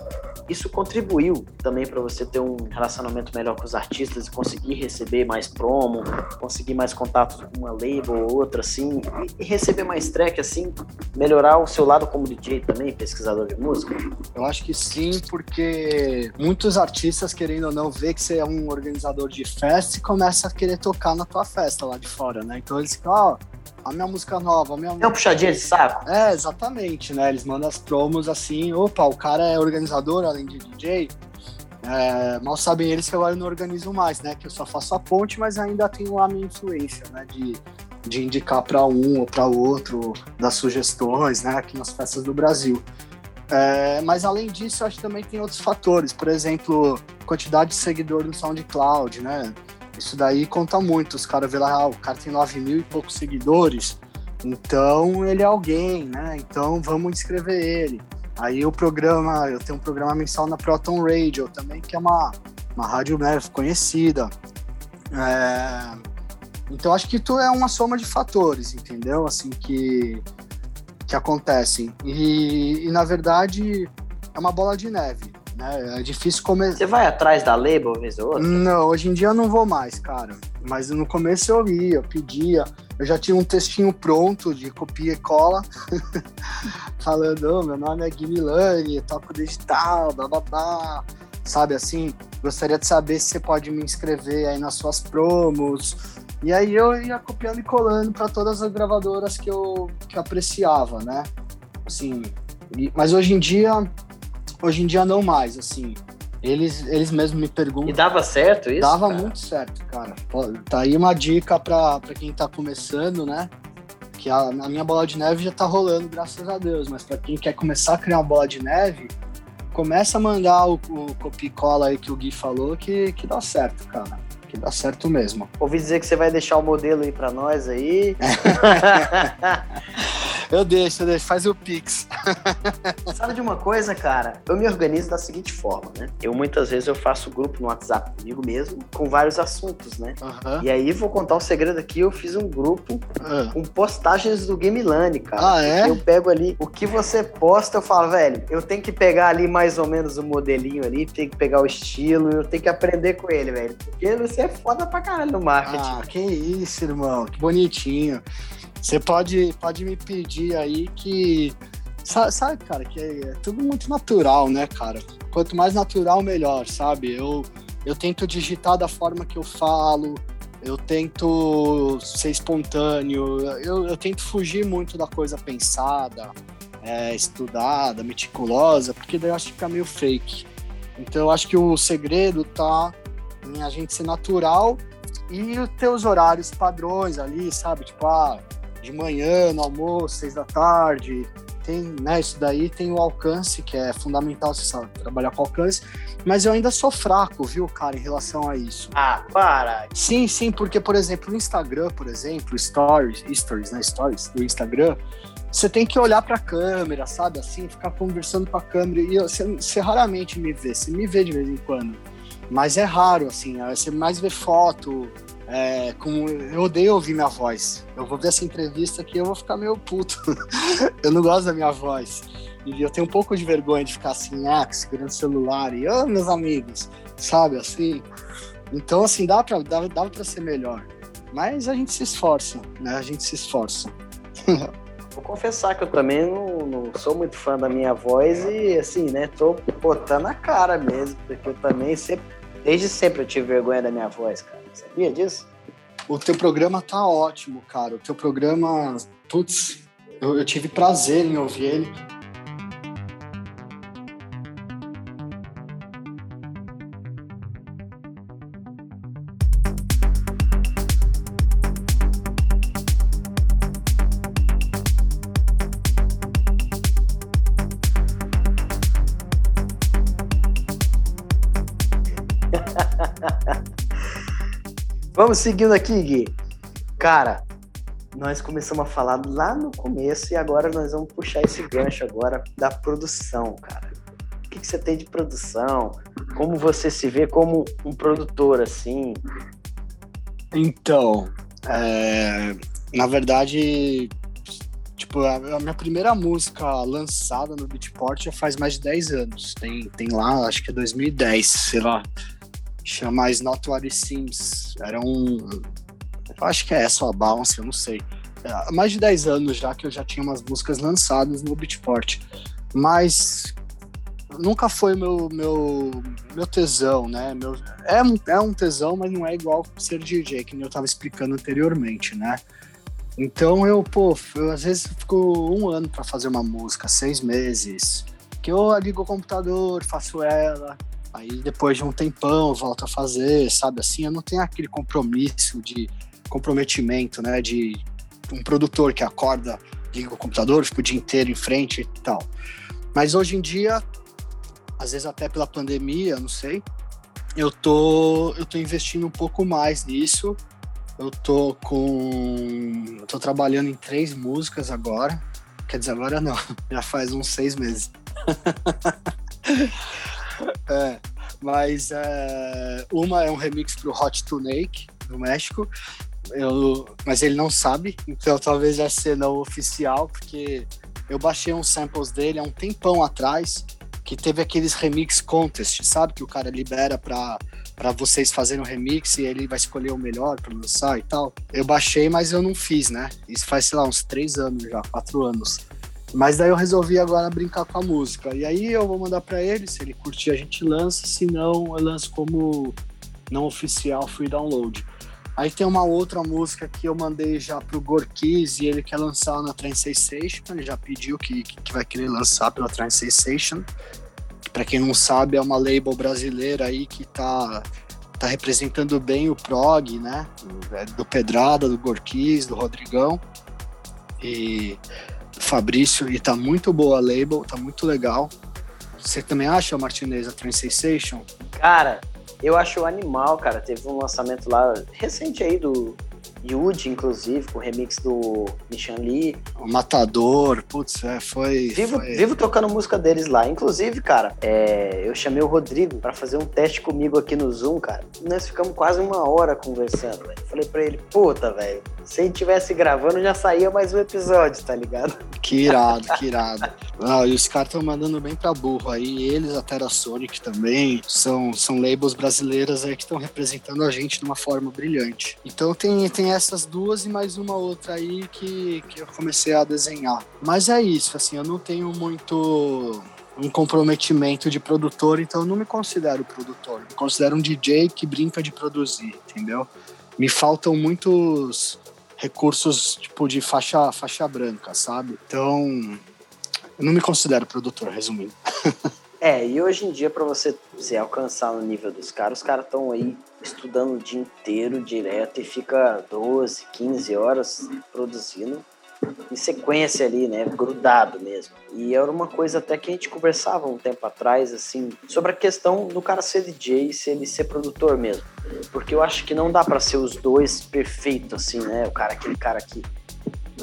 isso contribuiu também para você ter um relacionamento melhor com os artistas e conseguir receber mais promo, conseguir mais contatos com uma label ou outra, assim, e receber mais track, assim, melhorar o seu lado como DJ também, pesquisador de música? Eu acho que sim, porque muitos artistas, querendo ou não, vê que você é um organizador de festa e começa a querer tocar na tua festa lá de fora, né? Então eles ficam, ó, oh, a minha música nova, a minha É uma puxadinha de saco? É, exatamente, né? Eles mandam as promos assim, opa, o cara é organizador além de DJ. É, mal sabem eles que agora eu não organizo mais, né? Que eu só faço a ponte, mas ainda tenho a minha influência, né? De, de indicar para um ou para outro, das sugestões, né? Aqui nas festas do Brasil. É, mas além disso, eu acho que também tem outros fatores. Por exemplo, quantidade de seguidores no SoundCloud, né? Isso daí conta muito. Os caras vê lá, ah, o cara tem 9 mil e poucos seguidores, então ele é alguém, né? Então vamos inscrever ele. Aí o programa, eu tenho um programa mensal na Proton Radio também, que é uma, uma rádio né, conhecida. É... Então acho que tu é uma soma de fatores, entendeu? Assim que, que acontecem. E, e na verdade é uma bola de neve. Né? É difícil começar. Você vai atrás da label, vez ou outra? Não, hoje em dia eu não vou mais, cara. Mas no começo eu ia, eu pedia. Eu já tinha um textinho pronto de copia e cola, falando: oh, meu nome é Gui Milani, toco digital, bababá. Sabe assim? Gostaria de saber se você pode me inscrever aí nas suas promos. E aí eu ia copiando e colando para todas as gravadoras que eu que apreciava, né? Assim, mas hoje em dia Hoje em dia não mais, assim. Eles, eles mesmos me perguntam. E dava certo isso? Dava cara? muito certo, cara. Tá aí uma dica pra, pra quem tá começando, né? Que a, a minha bola de neve já tá rolando, graças a Deus. Mas pra quem quer começar a criar uma bola de neve, começa a mandar o, o copy cola aí que o Gui falou, que, que dá certo, cara. Que dá certo mesmo. Ouvi dizer que você vai deixar o modelo aí pra nós aí. Eu deixo, eu deixo, faz o Pix. Sabe de uma coisa, cara? Eu me organizo da seguinte forma, né? Eu muitas vezes eu faço grupo no WhatsApp comigo mesmo, com vários assuntos, né? Uhum. E aí vou contar um segredo aqui, eu fiz um grupo uhum. com postagens do Gamelane, cara. Ah, é? Eu pego ali, o que você posta, eu falo, velho, eu tenho que pegar ali mais ou menos o modelinho ali, tenho que pegar o estilo, eu tenho que aprender com ele, velho. Porque você é foda pra caralho no marketing. Ah, que isso, irmão, que bonitinho. Você pode, pode me pedir aí que. Sabe, cara, que é, é, tudo muito natural, né, cara? Quanto mais natural, melhor, sabe? Eu, eu tento digitar da forma que eu falo, eu tento ser espontâneo, eu, eu tento fugir muito da coisa pensada, é, estudada, meticulosa, porque daí eu acho que fica meio fake. Então eu acho que o segredo tá em a gente ser natural e os horários padrões ali, sabe? Tipo, ah, de manhã, no almoço, seis da tarde. Tem, né, isso daí tem o alcance, que é fundamental você sabe, trabalhar com alcance, mas eu ainda sou fraco, viu, cara, em relação a isso. Ah, para! Sim, sim, porque, por exemplo, no Instagram, por exemplo, stories, stories, né, stories do Instagram, você tem que olhar para a câmera, sabe, assim, ficar conversando com a câmera, e você, você raramente me vê, você me vê de vez em quando, mas é raro, assim, você mais vê foto, é, eu odeio ouvir minha voz. Eu vou ver essa entrevista aqui eu vou ficar meio puto. eu não gosto da minha voz. E eu tenho um pouco de vergonha de ficar assim, ah, segurando o celular e, ô, oh, meus amigos, sabe, assim. Então, assim, dá pra, dá, dá pra ser melhor. Mas a gente se esforça, né? A gente se esforça. Vou confessar que eu também não, não, sou muito fã da minha voz e, assim, né, tô botando a cara mesmo, porque eu também sempre, desde sempre eu tive vergonha da minha voz, cara. Sabia disso? O teu programa tá ótimo, cara. O teu programa, putz, eu, eu tive prazer em ouvir ele. Vamos seguindo aqui, Gui. Cara, nós começamos a falar lá no começo e agora nós vamos puxar esse gancho agora da produção, cara. O que, que você tem de produção? Como você se vê como um produtor, assim? Então, é, na verdade, tipo, a, a, minha primeira música lançada no Beatport já faz mais de 10 anos. Tem, tem lá, acho que é 2010, sei lá. Chama Is Not What It Seems. Era um. Eu acho que é essa a Bounce, eu não sei. É, mais de 10 anos já que eu já tinha umas músicas lançadas no Beatport. Mas nunca foi meu, meu, meu tesão, né? Meu, é, é um tesão, mas não é igual ser DJ, que eu tava explicando anteriormente, né? Então eu, pô, eu, às vezes fico um ano para fazer uma música, seis meses. Que eu ligo o computador, faço ela, aí depois de um tempão eu volto a fazer, sabe? Assim, eu não tenho aquele compromisso de comprometimento, né? De um produtor que acorda, liga o computador, fica o dia inteiro em frente e tal. Mas hoje em dia às vezes até pela pandemia, não sei. Eu tô, eu tô investindo um pouco mais nisso. Eu tô com. Eu tô trabalhando em três músicas agora. Quer dizer, agora não, já faz uns seis meses. é, mas é, uma é um remix pro Hot to Nake, no México. Eu, mas ele não sabe, então talvez vai ser não oficial, porque eu baixei uns samples dele há um tempão atrás que teve aqueles remix contest, sabe? Que o cara libera pra, pra vocês fazerem um remix e ele vai escolher o melhor pra lançar e tal. Eu baixei, mas eu não fiz, né? Isso faz, sei lá, uns três anos já, quatro anos. Mas daí eu resolvi agora brincar com a música. E aí eu vou mandar para ele, se ele curtir a gente lança, se não eu lanço como não oficial free download. Aí tem uma outra música que eu mandei já pro Gorkiz e ele quer lançar na Trend Sensation. Ele já pediu que, que vai querer lançar pela Trend Sensation. Para quem não sabe, é uma label brasileira aí que tá, tá representando bem o prog, né? É do Pedrada, do Gorkiz, do Rodrigão. E Fabrício, e tá muito boa a label, tá muito legal. Você também acha, Martinez, a Trend Sensation? Cara, eu acho animal, cara. Teve um lançamento lá recente aí do Yuji, inclusive, com o remix do Michan Lee. O Matador, putz, é, foi vivo, foi... vivo tocando música deles lá. Inclusive, cara, é, eu chamei o Rodrigo para fazer um teste comigo aqui no Zoom, cara. Nós ficamos quase uma hora conversando, velho. Falei pra ele, puta, velho, se ele tivesse gravando, já saía mais um episódio, tá ligado? Que irado, que irado. Ah, e os caras estão mandando bem pra burro aí. Eles, a Terra Sonic também, são, são labels brasileiras aí que estão representando a gente de uma forma brilhante. Então tem, tem essas duas e mais uma outra aí que, que eu comecei a desenhar. Mas é isso, assim, eu não tenho muito um comprometimento de produtor, então eu não me considero produtor. Me considero um DJ que brinca de produzir, entendeu? Me faltam muitos recursos tipo de faixa, faixa branca, sabe? Então, eu não me considero produtor, resumindo. É, e hoje em dia, para você se alcançar no nível dos caras, os caras estão aí estudando o dia inteiro direto e fica 12, 15 horas produzindo em sequência ali, né? Grudado mesmo. E era uma coisa até que a gente conversava um tempo atrás, assim, sobre a questão do cara ser DJ e se ele ser produtor mesmo. Porque eu acho que não dá para ser os dois perfeitos, assim, né? O cara, aquele cara que,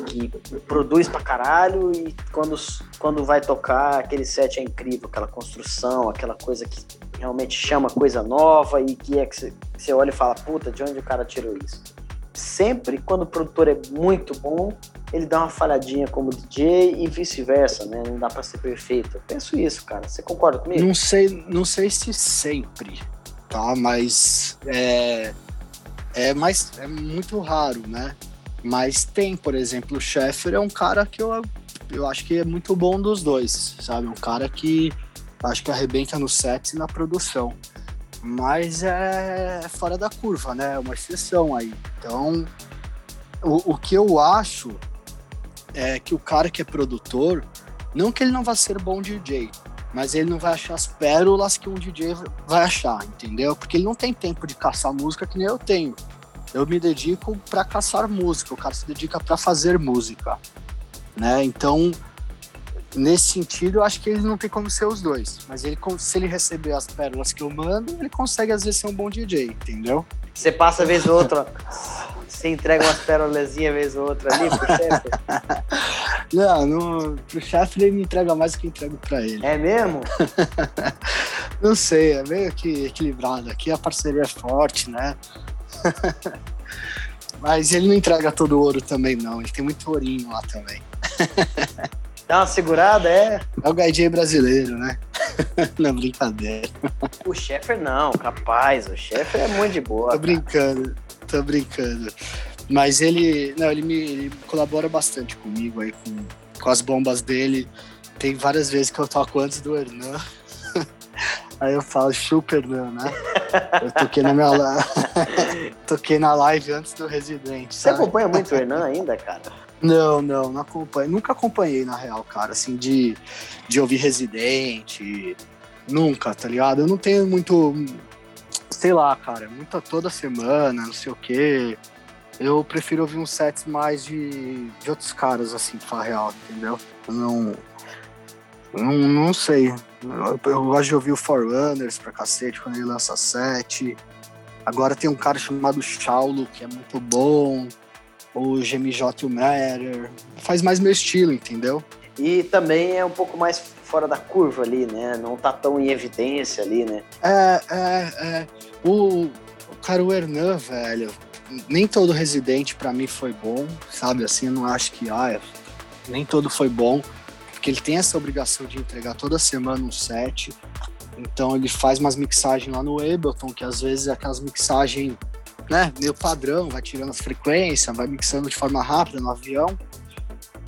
que produz pra caralho e quando, quando vai tocar, aquele set é incrível, aquela construção, aquela coisa que realmente chama coisa nova e que é que você olha e fala, puta, de onde o cara tirou isso? Sempre quando o produtor é muito bom, ele dá uma falhadinha como DJ e vice-versa, né? Não dá para ser perfeito. Eu penso isso, cara. Você concorda comigo? Não sei, não sei se sempre, tá? Mas é, é mais é muito raro, né? Mas tem, por exemplo, o Sheffer é um cara que eu, eu acho que é muito bom dos dois, sabe? Um cara que acho que arrebenta no set e na produção. Mas é fora da curva, né? É uma exceção aí. Então, o, o que eu acho é que o cara que é produtor, não que ele não vá ser bom DJ, mas ele não vai achar as pérolas que um DJ vai achar, entendeu? Porque ele não tem tempo de caçar música que nem eu tenho. Eu me dedico para caçar música, o cara se dedica para fazer música, né? Então, nesse sentido, eu acho que ele não tem como ser os dois, mas ele se ele receber as pérolas que eu mando, ele consegue às vezes ser um bom DJ, entendeu? Você passa vez ou outra, você entrega umas pérolazinhas vez ou outra ali pro chefe? Não, no, pro chefe ele me entrega mais do que eu entrego pra ele. É mesmo? Não sei, é meio que equilibrado. Aqui a parceria é forte, né? Mas ele não entrega todo o ouro também, não. Ele tem muito ourinho lá também. Dá uma segurada, é? É o Gaijay brasileiro, né? não, brincadeira. O Sheffer não, capaz. O Sheffer é muito de boa. Tô brincando, tô brincando. Mas ele, não, ele me ele colabora bastante comigo aí, com, com as bombas dele. Tem várias vezes que eu toco antes do Hernan. Aí eu falo, chupa, Hernan, né? Eu toquei na minha toquei na live antes do Resident. Você acompanha muito o Hernan ainda, cara? Não, não, não acompanho. Nunca acompanhei, na real, cara, assim, de, de ouvir Resident. Nunca, tá ligado? Eu não tenho muito. Sei lá, cara, muita toda semana, não sei o quê. Eu prefiro ouvir uns sets mais de, de outros caras, assim, pra real, entendeu? Eu não. Não, não sei. Eu, eu gosto de ouvir o Forerunners pra cacete quando ele lança set. Agora tem um cara chamado Shaulo, que é muito bom o GMJ e o Matter. Faz mais meu estilo, entendeu? E também é um pouco mais fora da curva ali, né? Não tá tão em evidência ali, né? É, é, é. O, o cara, o Hernan, velho, nem todo residente para mim foi bom, sabe? Assim, eu não acho que, ah, nem todo foi bom, porque ele tem essa obrigação de entregar toda semana um set. Então ele faz umas mixagens lá no Ableton, que às vezes é aquelas mixagens né, meio padrão, vai tirando as frequências, vai mixando de forma rápida no avião.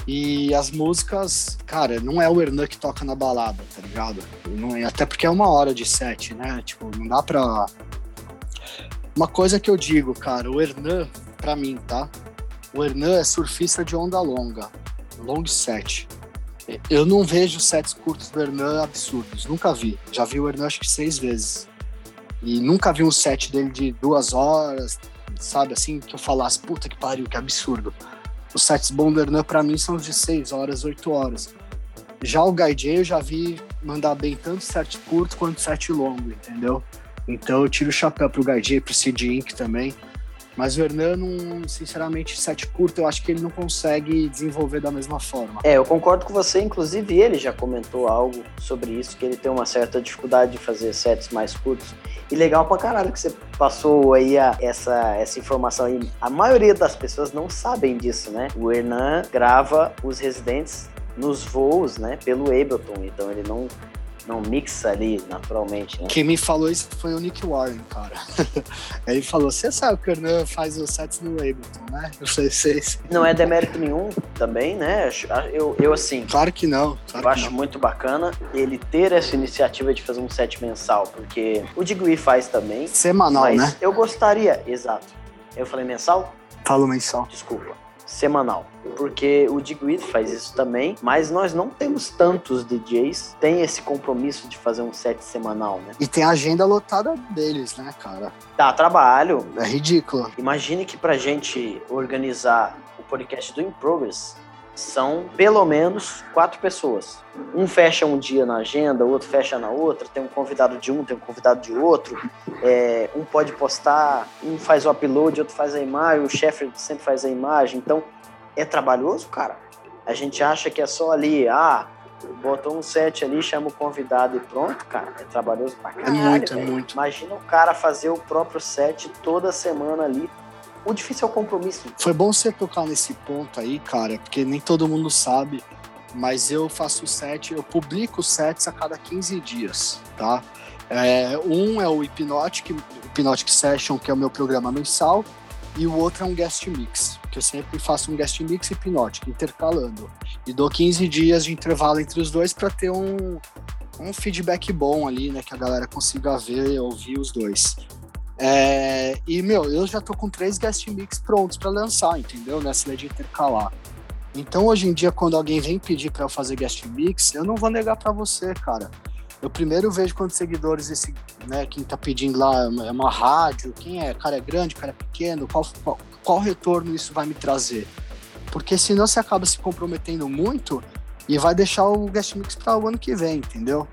E as músicas, cara, não é o Hernan que toca na balada, tá ligado? Não é, até porque é uma hora de set, né? Tipo, não dá pra. Uma coisa que eu digo, cara, o Hernan, pra mim, tá? O Hernan é surfista de onda longa, long set. Eu não vejo sets curtos do Hernan absurdos, nunca vi. Já vi o Hernan acho que seis vezes. E nunca vi um set dele de duas horas, sabe assim, que eu falasse, puta que pariu, que absurdo. Os sets Bondernan para mim são de seis horas, oito horas. Já o J eu já vi mandar bem tanto set curto quanto set longo, entendeu? Então eu tiro o chapéu pro J, pro Sid Inc também. Mas o Hernan, sinceramente, set curto, eu acho que ele não consegue desenvolver da mesma forma. É, eu concordo com você, inclusive ele já comentou algo sobre isso, que ele tem uma certa dificuldade de fazer sets mais curtos. E legal pra caralho que você passou aí a, essa, essa informação aí. A maioria das pessoas não sabem disso, né? O Hernan grava os residentes nos voos, né, pelo Ableton, então ele não não mixa ali naturalmente, né? Quem me falou isso foi o Nick Warren, cara. Ele falou: Você sabe que o Hernan faz os sets no Ableton, né? Eu falei: Sei. Não é demérito nenhum também, né? Eu, eu assim. Claro que não. Claro eu acho não. muito bacana ele ter essa iniciativa de fazer um set mensal, porque o Degree faz também. Semanal, mas né? Eu gostaria, exato. Eu falei mensal? Falo mensal. Desculpa semanal, porque o Digweed faz isso também, mas nós não temos tantos DJs tem esse compromisso de fazer um set semanal, né? E tem a agenda lotada deles, né, cara? Dá trabalho. É ridículo. Imagine que pra gente organizar o podcast do In Progress, são pelo menos quatro pessoas. Um fecha um dia na agenda, o outro fecha na outra, tem um convidado de um, tem um convidado de outro. É, um pode postar, um faz o upload, outro faz a imagem, o chefe sempre faz a imagem. Então, é trabalhoso, cara. A gente acha que é só ali, ah, botou um set ali, chama o convidado e pronto, cara. É trabalhoso pra caralho. É muito, é muito. Imagina o cara fazer o próprio set toda semana ali o difícil é o compromisso. Foi bom você tocar nesse ponto aí, cara, porque nem todo mundo sabe, mas eu faço set, eu publico sets a cada 15 dias, tá? É, um é o Hypnotic, Hypnotic Session, que é o meu programa mensal, e o outro é um guest mix, que eu sempre faço um guest mix Hypnotic, intercalando. E dou 15 dias de intervalo entre os dois para ter um, um feedback bom ali, né? Que a galera consiga ver e ouvir os dois. É, e, meu, eu já tô com três guest mix prontos para lançar, entendeu? Nessa lei de intercalar. Então, hoje em dia, quando alguém vem pedir para eu fazer guest mix, eu não vou negar para você, cara. Eu primeiro vejo quantos seguidores esse, né, quem tá pedindo lá é uma rádio, quem é, cara é grande, cara é pequeno, qual, qual, qual retorno isso vai me trazer? Porque senão você acaba se comprometendo muito e vai deixar o guest mix para o ano que vem, entendeu?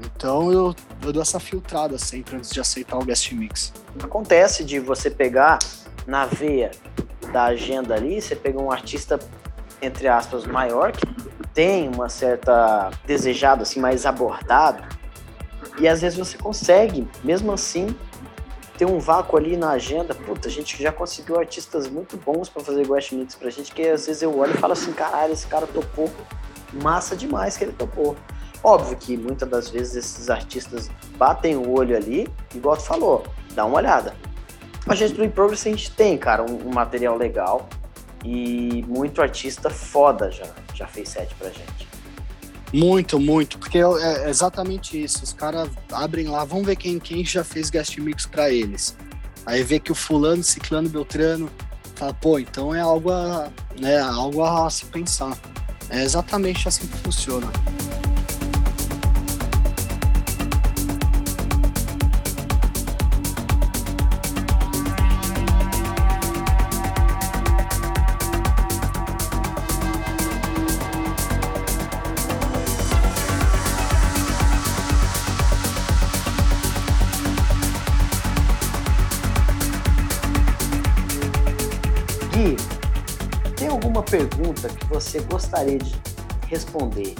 Então eu, eu dou essa filtrada sempre antes de aceitar o guest mix. Acontece de você pegar na veia da agenda ali, você pega um artista, entre aspas, maior, que tem uma certa desejado, assim, mais abordado, e às vezes você consegue, mesmo assim, tem um vácuo ali na agenda. Puta, a gente já conseguiu artistas muito bons para fazer Guest Mix pra gente, que às vezes eu olho e falo assim, caralho, esse cara topou. Massa demais que ele topou. Óbvio que muitas das vezes esses artistas batem o olho ali, igual tu falou, dá uma olhada. A gente do In Progress a gente tem, cara, um, um material legal e muito artista foda já, já fez set pra gente. Muito, muito, porque é exatamente isso. Os caras abrem lá, vamos ver quem, quem já fez guest mix para eles. Aí vê que o fulano, ciclano, beltrano, fala, pô, então é algo a, né, algo a se pensar. É exatamente assim que funciona. Pergunta que você gostaria de responder,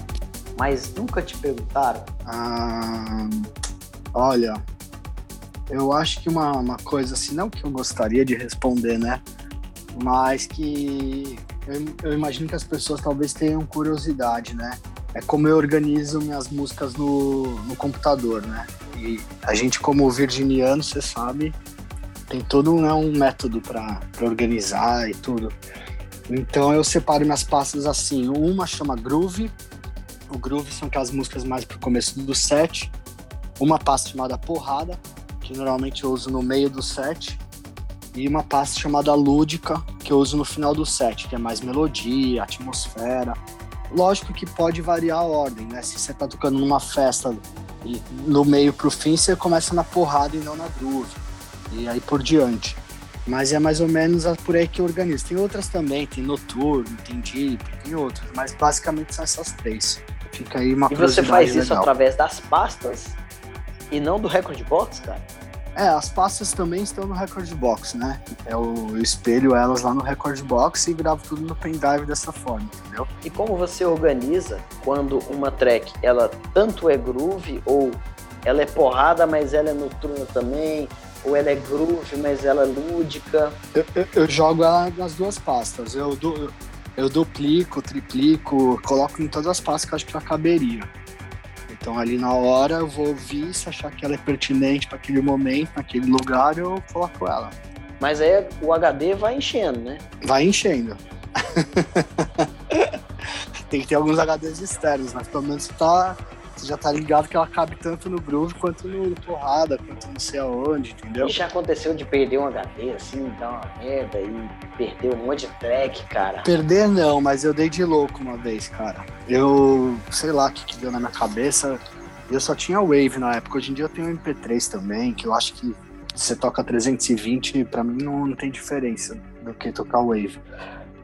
mas nunca te perguntaram? Ah, olha, eu acho que uma, uma coisa assim, não que eu gostaria de responder, né? Mas que eu, eu imagino que as pessoas talvez tenham curiosidade, né? É como eu organizo minhas músicas no, no computador, né? E a gente, como virginiano, você sabe, tem todo né, um método para organizar e tudo. Então eu separo minhas pastas assim. Uma chama Groove. O Groove são aquelas músicas mais pro começo do set. Uma pasta chamada Porrada, que normalmente eu uso no meio do set. E uma pasta chamada Lúdica, que eu uso no final do set, que é mais melodia, atmosfera. Lógico que pode variar a ordem, né? Se você tá tocando numa festa e no meio pro fim, você começa na porrada e não na groove. E aí por diante. Mas é mais ou menos por aí que eu organizo. Tem outras também, tem Noturno, tem Deep, tem outras, mas basicamente são essas três. Fica aí uma E você faz isso legal. através das pastas e não do Record Box, cara? É, as pastas também estão no Record Box, né? Eu espelho elas lá no Record Box e gravo tudo no pendrive dessa forma, entendeu? E como você organiza quando uma track, ela tanto é groove ou ela é porrada, mas ela é noturna também, ou ela é groove, mas ela é lúdica? Eu, eu, eu jogo ela nas duas pastas. Eu, eu duplico, triplico, coloco em todas as pastas que eu acho que ela caberia. Então ali na hora eu vou ouvir, se achar que ela é pertinente para aquele momento, naquele lugar, eu coloco ela. Mas aí o HD vai enchendo, né? Vai enchendo. Tem que ter alguns HDs externos, mas pelo menos tá você já tá ligado que ela cabe tanto no groove quanto no porrada, quanto não sei aonde, entendeu? E já aconteceu de perder um HD, assim, dar uma merda e perder um monte de track, cara? Perder não, mas eu dei de louco uma vez, cara. Eu, sei lá o que, que deu na minha cabeça. Eu só tinha Wave na época. Hoje em dia eu tenho MP3 também, que eu acho que você toca 320, para mim não, não tem diferença do que tocar Wave.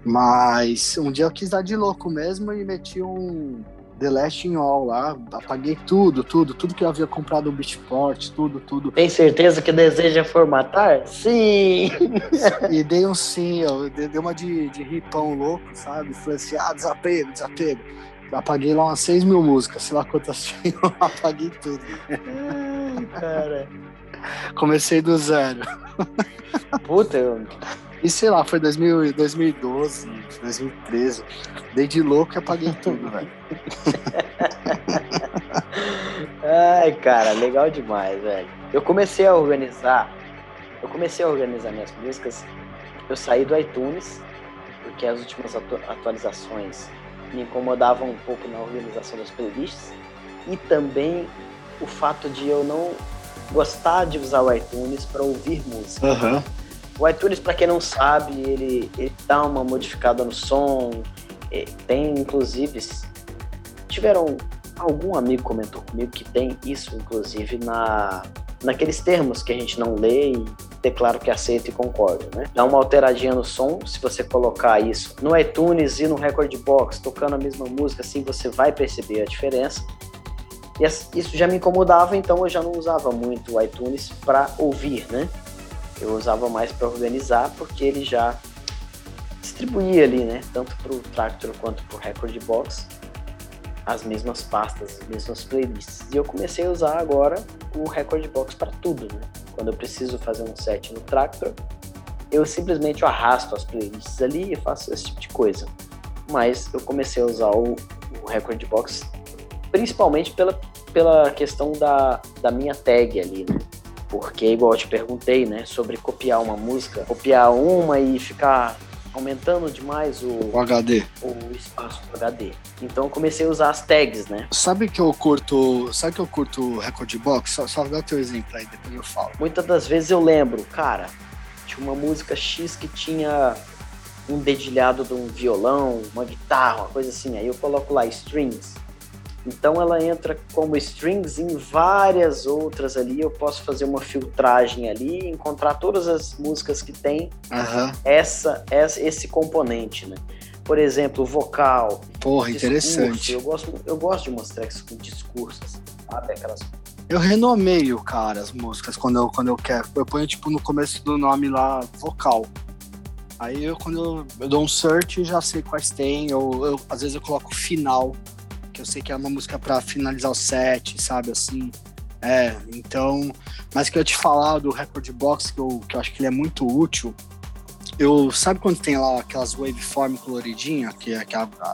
Mas um dia eu quis dar de louco mesmo e meti um, The Last in All lá, apaguei tudo, tudo, tudo que eu havia comprado no Beatport, tudo, tudo. Tem certeza que deseja formatar? Sim! e dei um sim, eu dei uma de, de ripão louco, sabe? Falei assim, ah, desapego, desapego. apaguei lá umas 6 mil músicas, sei lá quantas tinham, apaguei tudo. Ai, cara. Comecei do zero. Puta, eu... E sei lá, foi 2000, 2012, 2013. Dei de louco e apaguei tudo, velho. Ai, cara, legal demais, velho. Eu comecei a organizar, eu comecei a organizar minhas músicas. Eu saí do iTunes, porque as últimas atu atualizações me incomodavam um pouco na organização das playlists. E também o fato de eu não gostar de usar o iTunes para ouvir música. Uhum. O iTunes, para quem não sabe, ele, ele dá uma modificada no som. Tem, inclusive, tiveram algum amigo comentou comigo que tem isso, inclusive, na naqueles termos que a gente não lê e declaro que aceito e concordo, né? Dá uma alteradinha no som, se você colocar isso no iTunes e no Record Box, tocando a mesma música, assim você vai perceber a diferença. E isso já me incomodava, então eu já não usava muito o iTunes para ouvir, né? Eu usava mais para organizar porque ele já distribuía ali, né? Tanto para o Tractor quanto para o Record Box as mesmas pastas, as mesmas playlists. E eu comecei a usar agora o Record Box para tudo, né? quando eu preciso fazer um set no Tractor, eu simplesmente arrasto as playlists ali e faço esse tipo de coisa. Mas eu comecei a usar o, o Record Box principalmente pela, pela questão da, da minha tag ali, né? Porque, igual eu te perguntei, né, sobre copiar uma música, copiar uma e ficar aumentando demais o, o HD. O espaço do HD. Então eu comecei a usar as tags, né? Sabe que eu curto. Sabe que eu curto Record Box? Só, só dá teu exemplo aí, depois eu falo. Muitas das vezes eu lembro, cara, tinha uma música X que tinha um dedilhado de um violão, uma guitarra, uma coisa assim. Aí eu coloco lá strings. Então ela entra como strings em várias outras ali. Eu posso fazer uma filtragem ali, encontrar todas as músicas que tem uhum. essa, essa, esse componente, né? Por exemplo, vocal. Porra, discurso. interessante. Eu gosto, eu gosto de umas tracks com discursos, sabe? Aquelas eu renomeio, cara, as músicas quando eu, quando eu quero. Eu ponho, tipo, no começo do nome lá, vocal. Aí eu, quando eu, eu dou um search, já sei quais tem. Eu, eu, às vezes eu coloco final que eu sei que é uma música para finalizar o set, sabe, assim. É, então, mas que eu te falar do Record Box, que eu, que eu acho que ele é muito útil, eu sabe quando tem lá aquelas waveform coloridinha, que é,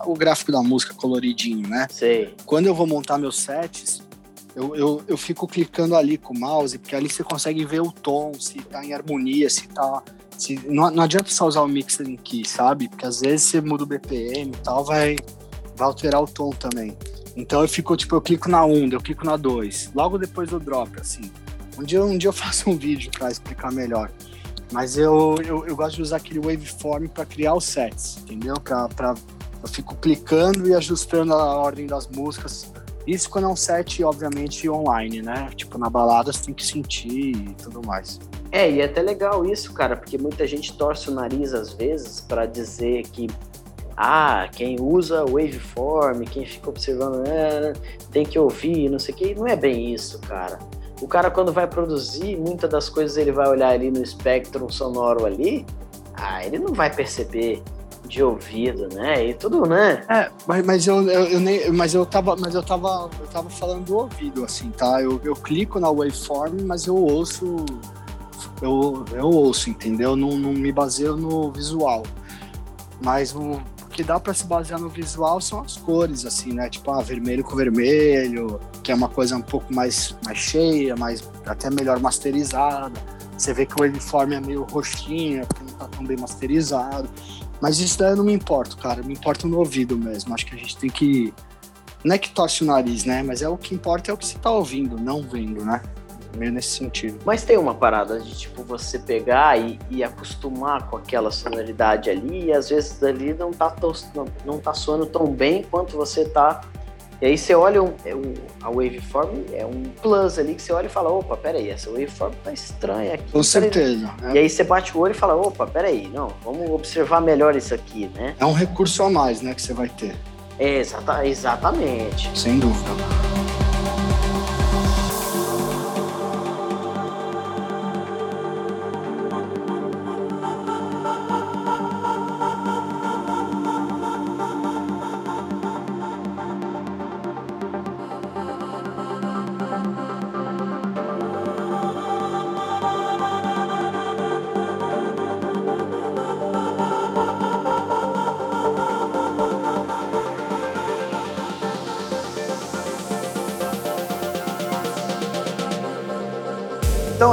o gráfico da música coloridinho, né? Sei. Quando eu vou montar meus sets, eu, eu, eu fico clicando ali com o mouse, porque ali você consegue ver o tom, se tá em harmonia, se tá. Se, não, não adianta só usar o mixing key, sabe? Porque às vezes você muda o BPM e tal, vai, vai alterar o tom também. Então eu fico, tipo, eu clico na 1, eu clico na 2, logo depois do drop, assim. Um dia, um dia eu faço um vídeo para explicar melhor. Mas eu, eu, eu, gosto de usar aquele waveform para criar os sets, entendeu? Pra, pra, eu fico clicando e ajustando a ordem das músicas. Isso quando é um set, obviamente, online, né? Tipo, na balada você tem que sentir e tudo mais. É, e é até legal isso, cara, porque muita gente torce o nariz às vezes para dizer que ah, quem usa waveform, quem fica observando, é, tem que ouvir, não sei o que, não é bem isso, cara. O cara quando vai produzir, muitas das coisas ele vai olhar ali no espectro sonoro ali, ah, ele não vai perceber de ouvido, né? E tudo, né? É, mas, mas eu, eu, eu, nem, mas eu tava, mas eu tava, eu tava falando do ouvido, assim, tá? Eu, eu clico na waveform, mas eu ouço, eu, eu ouço, entendeu? Não, não me baseio no visual. Mas o, que dá para se basear no visual são as cores, assim, né? Tipo, ah, vermelho com vermelho, que é uma coisa um pouco mais, mais cheia, mais até melhor masterizada. Você vê que o uniforme é meio roxinho, porque não tá tão bem masterizado. Mas isso daí eu não me importo, cara. Me importa no ouvido mesmo. Acho que a gente tem que. Não é que torce o nariz, né? Mas é o que importa é o que você tá ouvindo, não vendo, né? Meio nesse sentido. Mas tem uma parada de tipo você pegar e, e acostumar com aquela sonoridade ali e às vezes ali não tá, não, não tá soando tão bem quanto você tá. E aí você olha um, é um, a waveform, é um plus ali que você olha e fala, opa, peraí, essa waveform tá estranha aqui. Com certeza. É. E aí você bate o olho e fala, opa, peraí, não, vamos observar melhor isso aqui, né? É um recurso a mais, né, que você vai ter. É, exata, exatamente. Sem dúvida.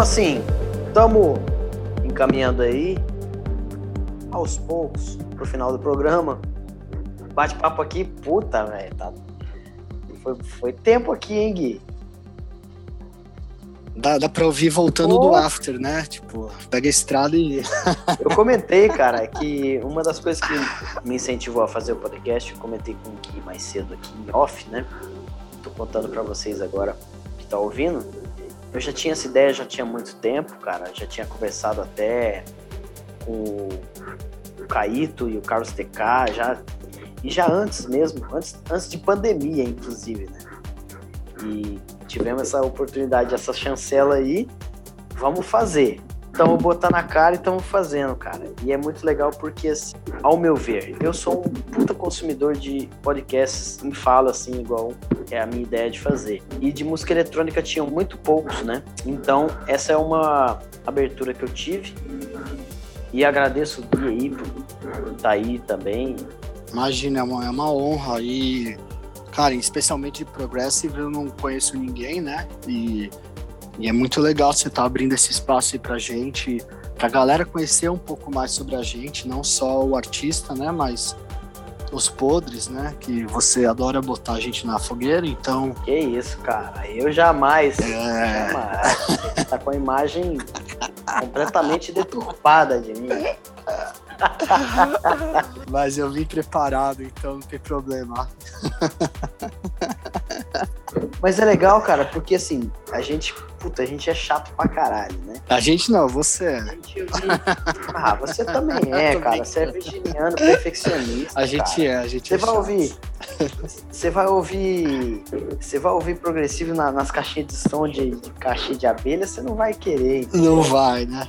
Assim, estamos encaminhando aí aos poucos pro final do programa. Bate-papo aqui, puta, velho. Tá... Foi, foi tempo aqui, hein, Gui? Dá, dá pra ouvir voltando Pô. do after, né? Tipo, pega a estrada e. eu comentei, cara, que uma das coisas que me incentivou a fazer o podcast, eu comentei com o Gui mais cedo aqui em off, né? Tô contando para vocês agora que tá ouvindo eu já tinha essa ideia já tinha muito tempo, cara. Já tinha conversado até com o Caíto e o Carlos TK, já, e já antes mesmo, antes, antes de pandemia, inclusive, né? E tivemos essa oportunidade, essa chancela aí, vamos fazer. Estamos botando a cara e estamos fazendo, cara. E é muito legal porque, assim, ao meu ver, eu sou um puta consumidor de podcasts em fala, assim, igual é a minha ideia de fazer. E de música eletrônica tinham muito poucos, né? Então, essa é uma abertura que eu tive. E agradeço o Gui aí por estar tá aí também. Imagina, é uma, é uma honra. E, cara, especialmente de Progressive, eu não conheço ninguém, né? E e é muito legal você estar tá abrindo esse espaço aí pra gente, pra galera conhecer um pouco mais sobre a gente, não só o artista, né, mas os podres, né, que você adora botar a gente na fogueira, então... Que isso, cara, eu jamais, é... jamais, tá com a imagem completamente deturpada de mim. Mas eu vim preparado, então não tem problema. Mas é legal, cara, porque assim, a gente, puta, a gente é chato pra caralho, né? A gente não, você é. Ah, você também é, cara. Você é virginiano, perfeccionista. A gente cara. é, a gente Você é vai chato. ouvir. Você vai ouvir. Você vai ouvir progressivo na, nas caixinhas de som de, de caixinha de abelha, você não vai querer. Entendeu? Não vai, né?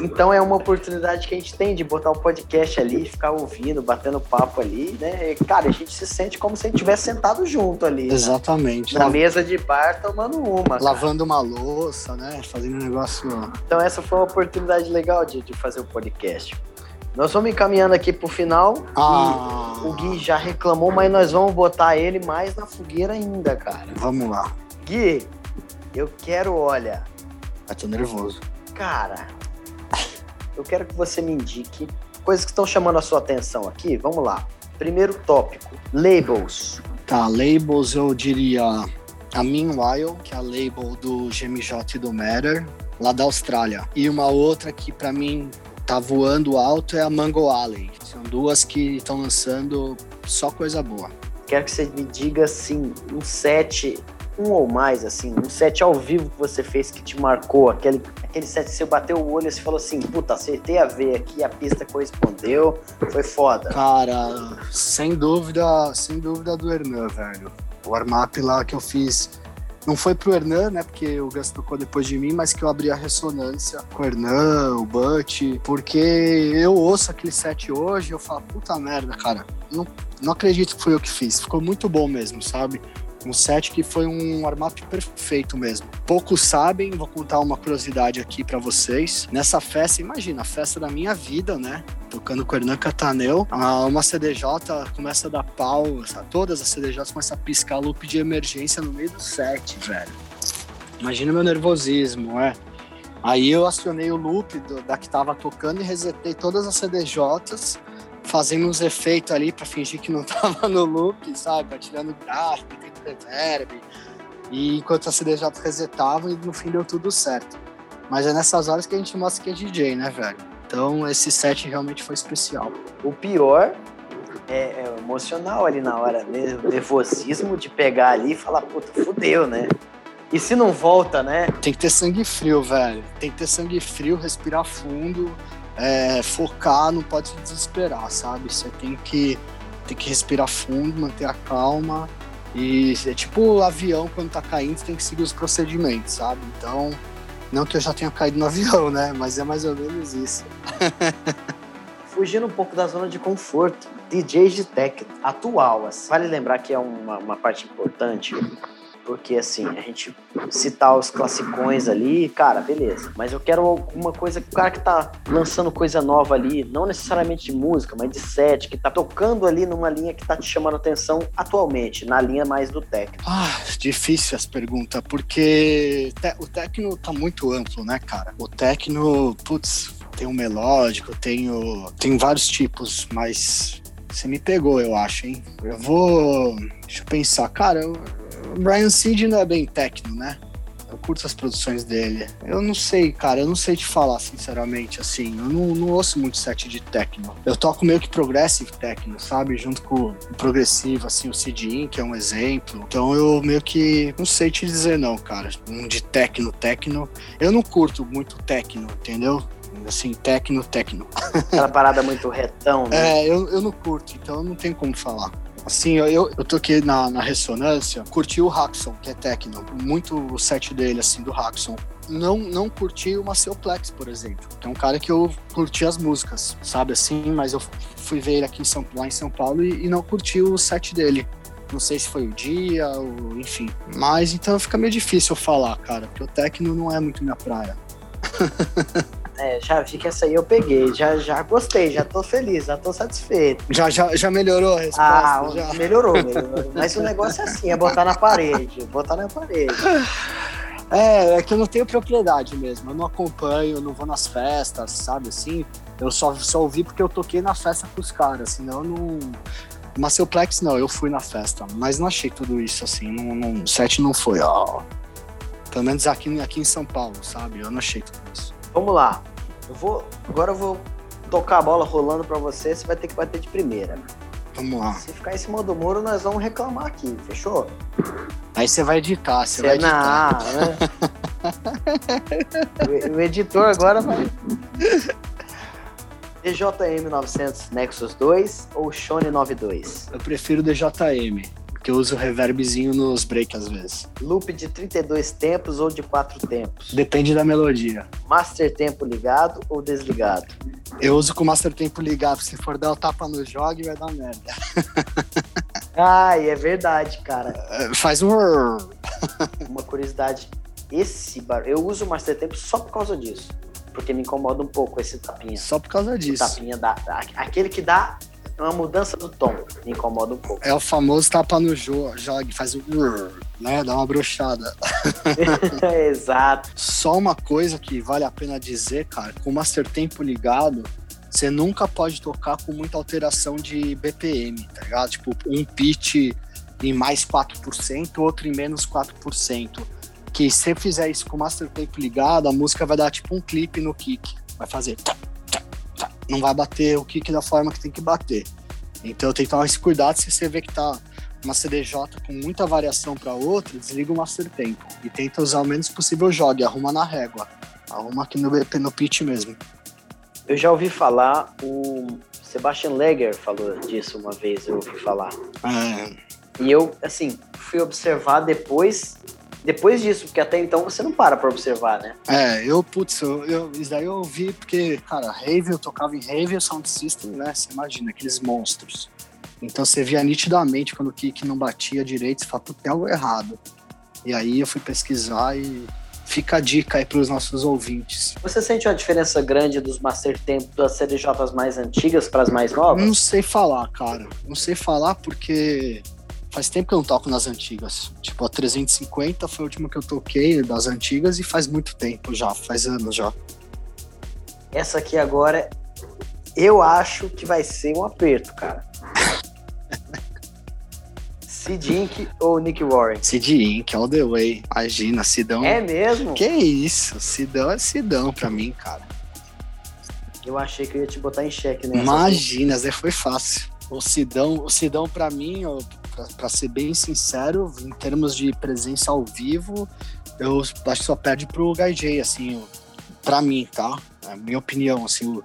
Então é uma oportunidade que a gente tem de botar o podcast ali, ficar ouvindo, batendo papo ali, né? E, cara, a gente se sente como se a gente tivesse sentado junto ali. Exatamente. Na mesa de bar tomando uma. Lavando uma louça, né? Fazendo um negócio. Então essa foi uma oportunidade legal de, de fazer o podcast. Nós vamos encaminhando aqui pro final. Ah, E o Gui já reclamou, mas nós vamos botar ele mais na fogueira ainda, cara. vamos lá. Gui, eu quero, olha, Eu tô nervoso. cara, eu quero que você me indique coisas que estão chamando a sua atenção aqui. Vamos lá. Primeiro tópico: labels. Tá, labels eu diria a Meanwhile, que é a label do GMJ e do Matter, lá da Austrália. E uma outra que pra mim tá voando alto é a Mango Alley. São duas que estão lançando só coisa boa. Quero que você me diga assim, um set, um ou mais, assim, um set ao vivo que você fez que te marcou, aquele, aquele set que você bateu o olho e falou assim, puta, acertei a ver aqui, a pista correspondeu, foi foda. Cara, sem dúvida, sem dúvida do Hernan, velho. O warm-up lá que eu fiz não foi pro Hernan, né? Porque o Gus tocou depois de mim, mas que eu abri a ressonância com o Hernan, o Butch, porque eu ouço aquele set hoje eu falo, puta merda, cara, não, não acredito que foi eu que fiz. Ficou muito bom mesmo, sabe? Um set que foi um warm-up perfeito mesmo. Poucos sabem, vou contar uma curiosidade aqui pra vocês. Nessa festa, imagina, a festa da minha vida, né? Tocando com o Hernan Cataneu, uma CDJ começa a dar pau, todas as CDJs começam a piscar loop de emergência no meio do set, velho. Imagina meu nervosismo, é. Aí eu acionei o loop do- da que tava tocando e resetei todas as CDJs, fazendo uns efeitos ali pra fingir que não tava no loop, sabe? Pra tirando gráfico, tendo reverb. E enquanto as CDJs resetavam e no fim deu tudo certo. Mas é nessas horas que a gente mostra que é DJ, né, velho? Então esse set realmente foi especial. O pior é, é o emocional ali na hora, né? O nervosismo de pegar ali e falar, puta, fudeu, né? E se não volta, né? Tem que ter sangue frio, velho. Tem que ter sangue frio, respirar fundo, é, focar, não pode se desesperar, sabe? Você tem que, tem que respirar fundo, manter a calma. E é tipo o avião quando tá caindo, você tem que seguir os procedimentos, sabe? Então, não que eu já tenha caído no avião, né? Mas é mais ou menos isso. Fugindo um pouco da zona de conforto. DJs de techno atual, assim. Vale lembrar que é uma, uma parte importante, porque assim, a gente citar os classicões ali, cara, beleza. Mas eu quero alguma coisa, o cara que tá lançando coisa nova ali, não necessariamente de música, mas de set, que tá tocando ali numa linha que tá te chamando atenção atualmente, na linha mais do techno. Ah, difícil as perguntas, porque o techno tá muito amplo, né, cara? O techno, putz, tem o melódico, tem, o, tem vários tipos, mas você me pegou, eu acho, hein? Eu vou. Deixa eu pensar. Cara, o Brian Seed não é bem techno, né? Eu curto as produções dele. Eu não sei, cara, eu não sei te falar, sinceramente, assim. Eu não, não ouço muito set de techno. Eu toco meio que progressive techno, sabe? Junto com o progressivo, assim, o Cidin, que é um exemplo. Então eu meio que não sei te dizer, não, cara. Um de techno, techno. Eu não curto muito techno, entendeu? Assim, techno, techno. Aquela parada muito retão, né? É, eu, eu não curto, então eu não tenho como falar. Assim, eu, eu toquei na, na ressonância, curti o Haxon, que é techno, muito o set dele, assim, do Haxon. Não, não curti o Maceoplex, por exemplo, que é um cara que eu curti as músicas, sabe assim, mas eu fui ver ele aqui em São, lá em São Paulo e, e não curti o set dele. Não sei se foi o dia, ou enfim. Mas então fica meio difícil eu falar, cara, porque o techno não é muito minha praia. É, já vi que essa aí eu peguei, já, já gostei, já tô feliz, já tô satisfeito. Já, já, já melhorou a resposta? Ah, já. melhorou, melhorou. Mas o negócio é assim, é botar na parede, botar na parede. É, é que eu não tenho propriedade mesmo, eu não acompanho, eu não vou nas festas, sabe assim? Eu só, só ouvi porque eu toquei na festa com os caras, senão eu não... Maceoplex não, eu fui na festa, mas não achei tudo isso assim, não, não, o set não foi, ó. Pelo menos aqui, aqui em São Paulo, sabe? Eu não achei tudo isso. Vamos lá. Eu vou, agora eu vou tocar a bola rolando para você, você vai ter que bater de primeira. Vamos lá. Se ficar em cima do muro, nós vamos reclamar aqui, fechou? Aí você vai editar, você Cê vai editar. não, né? o, o editor agora vai. DJM 900 Nexus 2 ou Shone 92? Eu prefiro DJM, porque eu uso reverbzinho nos breaks às vezes. Loop de 32 tempos ou de 4 tempos? Depende da melodia. Master tempo ligado ou desligado? Eu uso com o Master Tempo ligado, se for dar o tapa no jogo vai dar merda. Ai, é verdade, cara. É, Faz um... Uma curiosidade, esse bar... eu uso o Master tempo só por causa disso. Porque me incomoda um pouco esse tapinha. Só por causa O disso. tapinha dá, dá- aquele que dá uma mudança do tom, me incomoda um pouco. É o famoso tapa no jo jogue, faz um... né? Dá uma brochada. Exato. Só uma coisa que vale a pena dizer, cara, com o Master Tempo ligado, você nunca pode tocar com muita alteração de BPM, tá ligado? Tipo, um pitch em mais 4%, outro em menos 4%. Que se você fizer isso com o Master Tempo ligado, a música vai dar tipo um clipe no kick. Vai fazer. Não vai bater o kick da forma que tem que bater. Então tem que tomar esse cuidado se você vê que tá uma CDJ com muita variação para outra, desliga o Master Tempo e tenta usar o menos possível jogue, arruma na régua. Arruma aqui no, no pitch mesmo. Eu já ouvi falar, o Sebastian Leger falou disso uma vez, eu ouvi falar. É, E eu, assim, fui observar depois, depois disso, porque até então você não para pra observar, né? é, eu, putz, eu, eu- isso daí eu vi porque, cara, Rave, eu tocava em Rave Sound System, né? Você imagina, aqueles monstros. Então você via nitidamente quando o kick não batia direito, você fala, putz, tem algo errado. E aí eu fui pesquisar e fica a dica aí pros nossos ouvintes. Você sente uma diferença grande dos Master Tempo das CDJs mais antigas para as mais novas? Não sei falar, cara. Não sei falar porque faz tempo que eu não toco nas antigas. Tipo, a 350 foi a última que eu toquei das antigas e faz muito tempo já, faz anos já. Essa aqui agora, eu acho que vai ser um aperto, cara. Sid Inc. ou Nick Warren? Sid Inc, all the way. Imagina, Sidão. É mesmo? Que isso? Sidão é Sidão pra mim, cara. Eu achei que eu ia te botar em xeque nessa. Imagina, Zé foi fácil. O Sidão, o Sidão para mim, pra ser bem sincero, em termos de presença ao vivo, eu acho que só perde pro J, assim, pra mim, tá? É minha opinião, assim, o,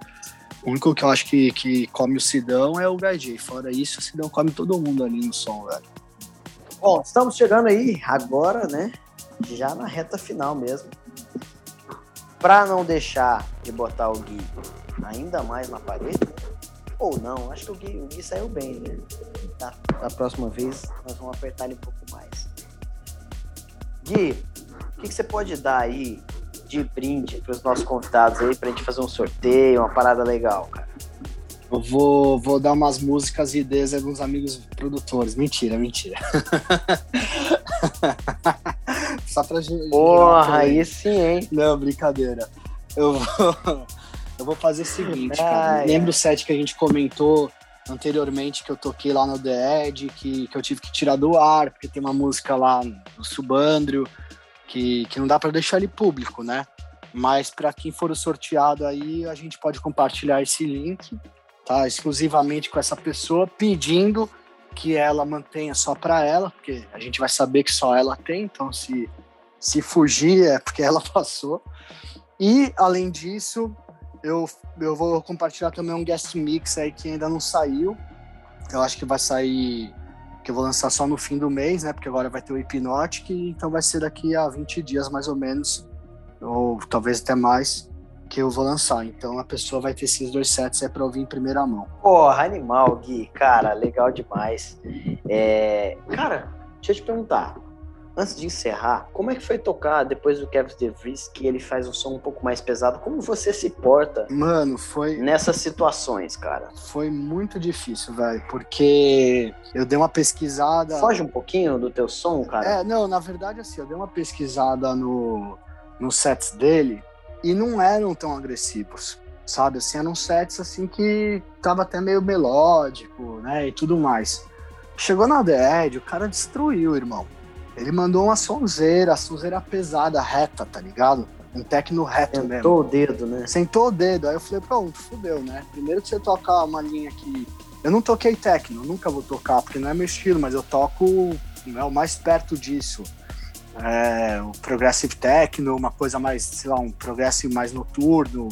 único que eu acho que, que come o Sidão é o J. Fora isso, o Sidão come todo mundo ali no som, velho. Bom, estamos chegando aí agora, né? Já na reta final mesmo. Pra não deixar de botar o Gui ainda mais na parede, ou não, acho que o Gui, o Gui saiu bem, né? Da, da próxima vez nós vamos apertar ele um pouco mais. Gui, o que, que você pode dar aí de brinde para os nossos convidados aí, pra gente fazer um sorteio, uma parada legal, cara? Eu vou, vou dar umas músicas e ideias dos amigos produtores. Mentira, mentira. Só pra gente. Porra, aí sim, hein? Não, brincadeira. Eu vou, eu vou fazer o seguinte, cara. Lembra o set que a gente comentou anteriormente que eu toquei lá no The Edge, que, que eu tive que tirar do ar, porque tem uma música lá no Subandrio que, que não dá para deixar ele público, né? Mas para quem for o sorteado aí, a gente pode compartilhar esse link, tá? Exclusivamente com essa pessoa, pedindo que ela mantenha só para ela, porque a gente vai saber que só ela tem, então se, se fugir é porque ela passou. E, além disso, eu, eu vou compartilhar também um guest mix aí que ainda não saiu. Eu acho que vai sair que eu vou lançar só no fim do mês, né? Porque agora vai ter o Hypnotic, então vai ser daqui a 20 dias mais ou menos, ou talvez até mais, que eu vou lançar. Então a pessoa vai ter esses dois sets aí pra ouvir em primeira mão. Porra, animal, Gui. Cara, legal demais. É... Cara, deixa eu te perguntar antes de encerrar, como é que foi tocar depois do Kevin DeVries, que ele faz um som um pouco mais pesado? Como você se porta? Mano, foi. Nessas situações, cara? Foi muito difícil, velho, porque eu dei uma pesquisada. Foge um pouquinho do teu som, cara? É, não, na verdade, assim, eu dei uma pesquisada no, no sets dele e não eram tão agressivos. Sabe, assim, eram sets assim que tava até meio melódico, né, e tudo mais. Chegou na Edge, o cara destruiu, irmão. Ele mandou uma sonzeira, sonzeira pesada, reta, tá ligado? Um tecno reto Sentou mesmo. Sentou o dedo, né? Sentou o dedo. Aí eu falei, pronto, fudeu, né? Primeiro que você tocar uma linha que. Eu não toquei techno, nunca vou tocar, porque não é meu estilo, mas eu toco é, o mais perto disso. É, o progressive techno, uma coisa mais, sei lá, um progressive mais noturno,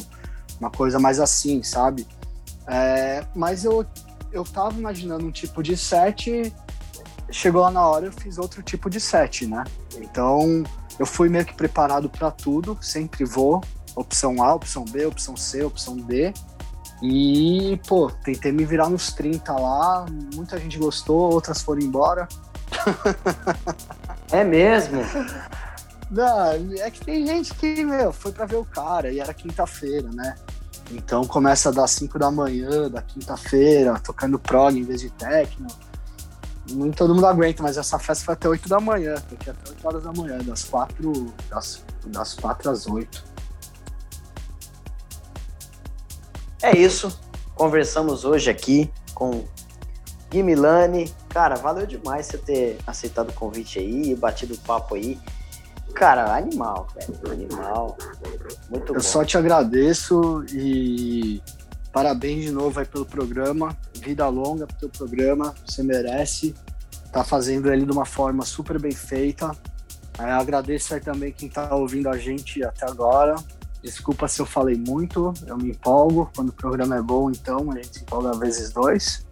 uma coisa mais assim, sabe? É, mas eu, eu tava imaginando um tipo de set chegou lá na hora eu fiz outro tipo de set, né? Então eu fui meio que preparado para tudo, sempre vou, opção A, opção B, opção C, opção D. E, pô, tentei me virar nos 30 lá, muita gente gostou, outras foram embora. É mesmo? Não, é que tem gente que, meu, foi para ver o cara e era quinta-feira, né? Então começa das 5 da manhã, da quinta-feira, tocando prog em vez de techno nem todo mundo aguenta, mas essa festa foi até 8 da manhã, aqui até 8 horas da manhã, das 4, das, das 4 às 8. É isso. Conversamos hoje aqui com Gui Milani. Cara, valeu demais você ter aceitado o convite aí, batido o papo aí. Cara, animal, velho. Animal. Muito Eu bom. só te agradeço e Parabéns de novo aí pelo programa. Vida longa pro teu programa. Você merece. Tá fazendo ele de uma forma super bem feita. É, agradeço aí também quem tá ouvindo a gente até agora. Desculpa se eu falei muito, eu me empolgo. Quando o programa é bom, então a gente se empolga vezes dois.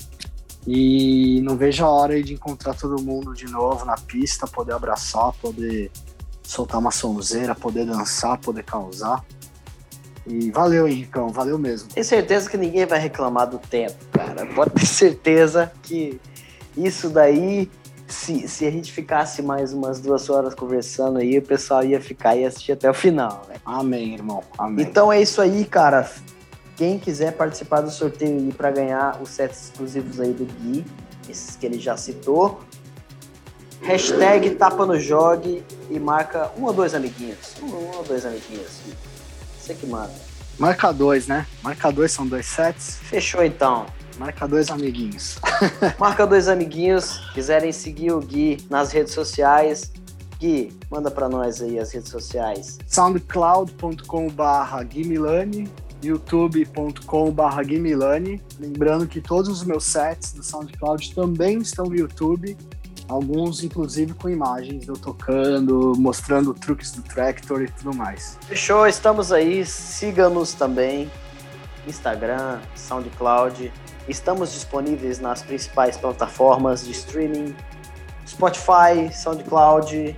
E não vejo a hora de encontrar todo mundo de novo na pista, poder abraçar, poder soltar uma sonzeira, poder dançar, poder causar. E valeu, Henricão, valeu mesmo. Tenho certeza que ninguém vai reclamar do tempo, cara. Pode ter certeza que isso daí, se, se a gente ficasse mais umas duas horas conversando aí, o pessoal ia ficar e assistir até o final, né? Amém, irmão. Amém. Então é isso aí, cara. Quem quiser participar do sorteio aí para ganhar os sets exclusivos aí do Gui, esses que ele já citou, hashtag tapa no jogue e marca um ou dois amiguinhos. Um ou dois amiguinhos. Você que manda. Marca dois, né? Marca dois são dois sets. Fechou então. Marca dois amiguinhos. Marca dois amiguinhos. Quiserem seguir o Gui nas redes sociais. Gui, manda para nós aí as redes sociais. soundcloud.com/barra Guimilani, youtube.com/barra Guimilani. Lembrando que todos os meus sets do SoundCloud também estão no YouTube. Alguns, inclusive, com imagens eu tocando, mostrando truques do Tractor e tudo mais. Fechou, estamos aí. Siga-nos também. Instagram, SoundCloud. Estamos disponíveis nas principais plataformas de streaming: Spotify, SoundCloud.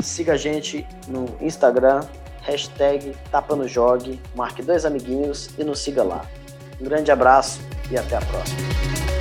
Siga a gente no Instagram, hashtag Tapa no Jogue, marque dois amiguinhos e nos siga lá. Um grande abraço e até a próxima.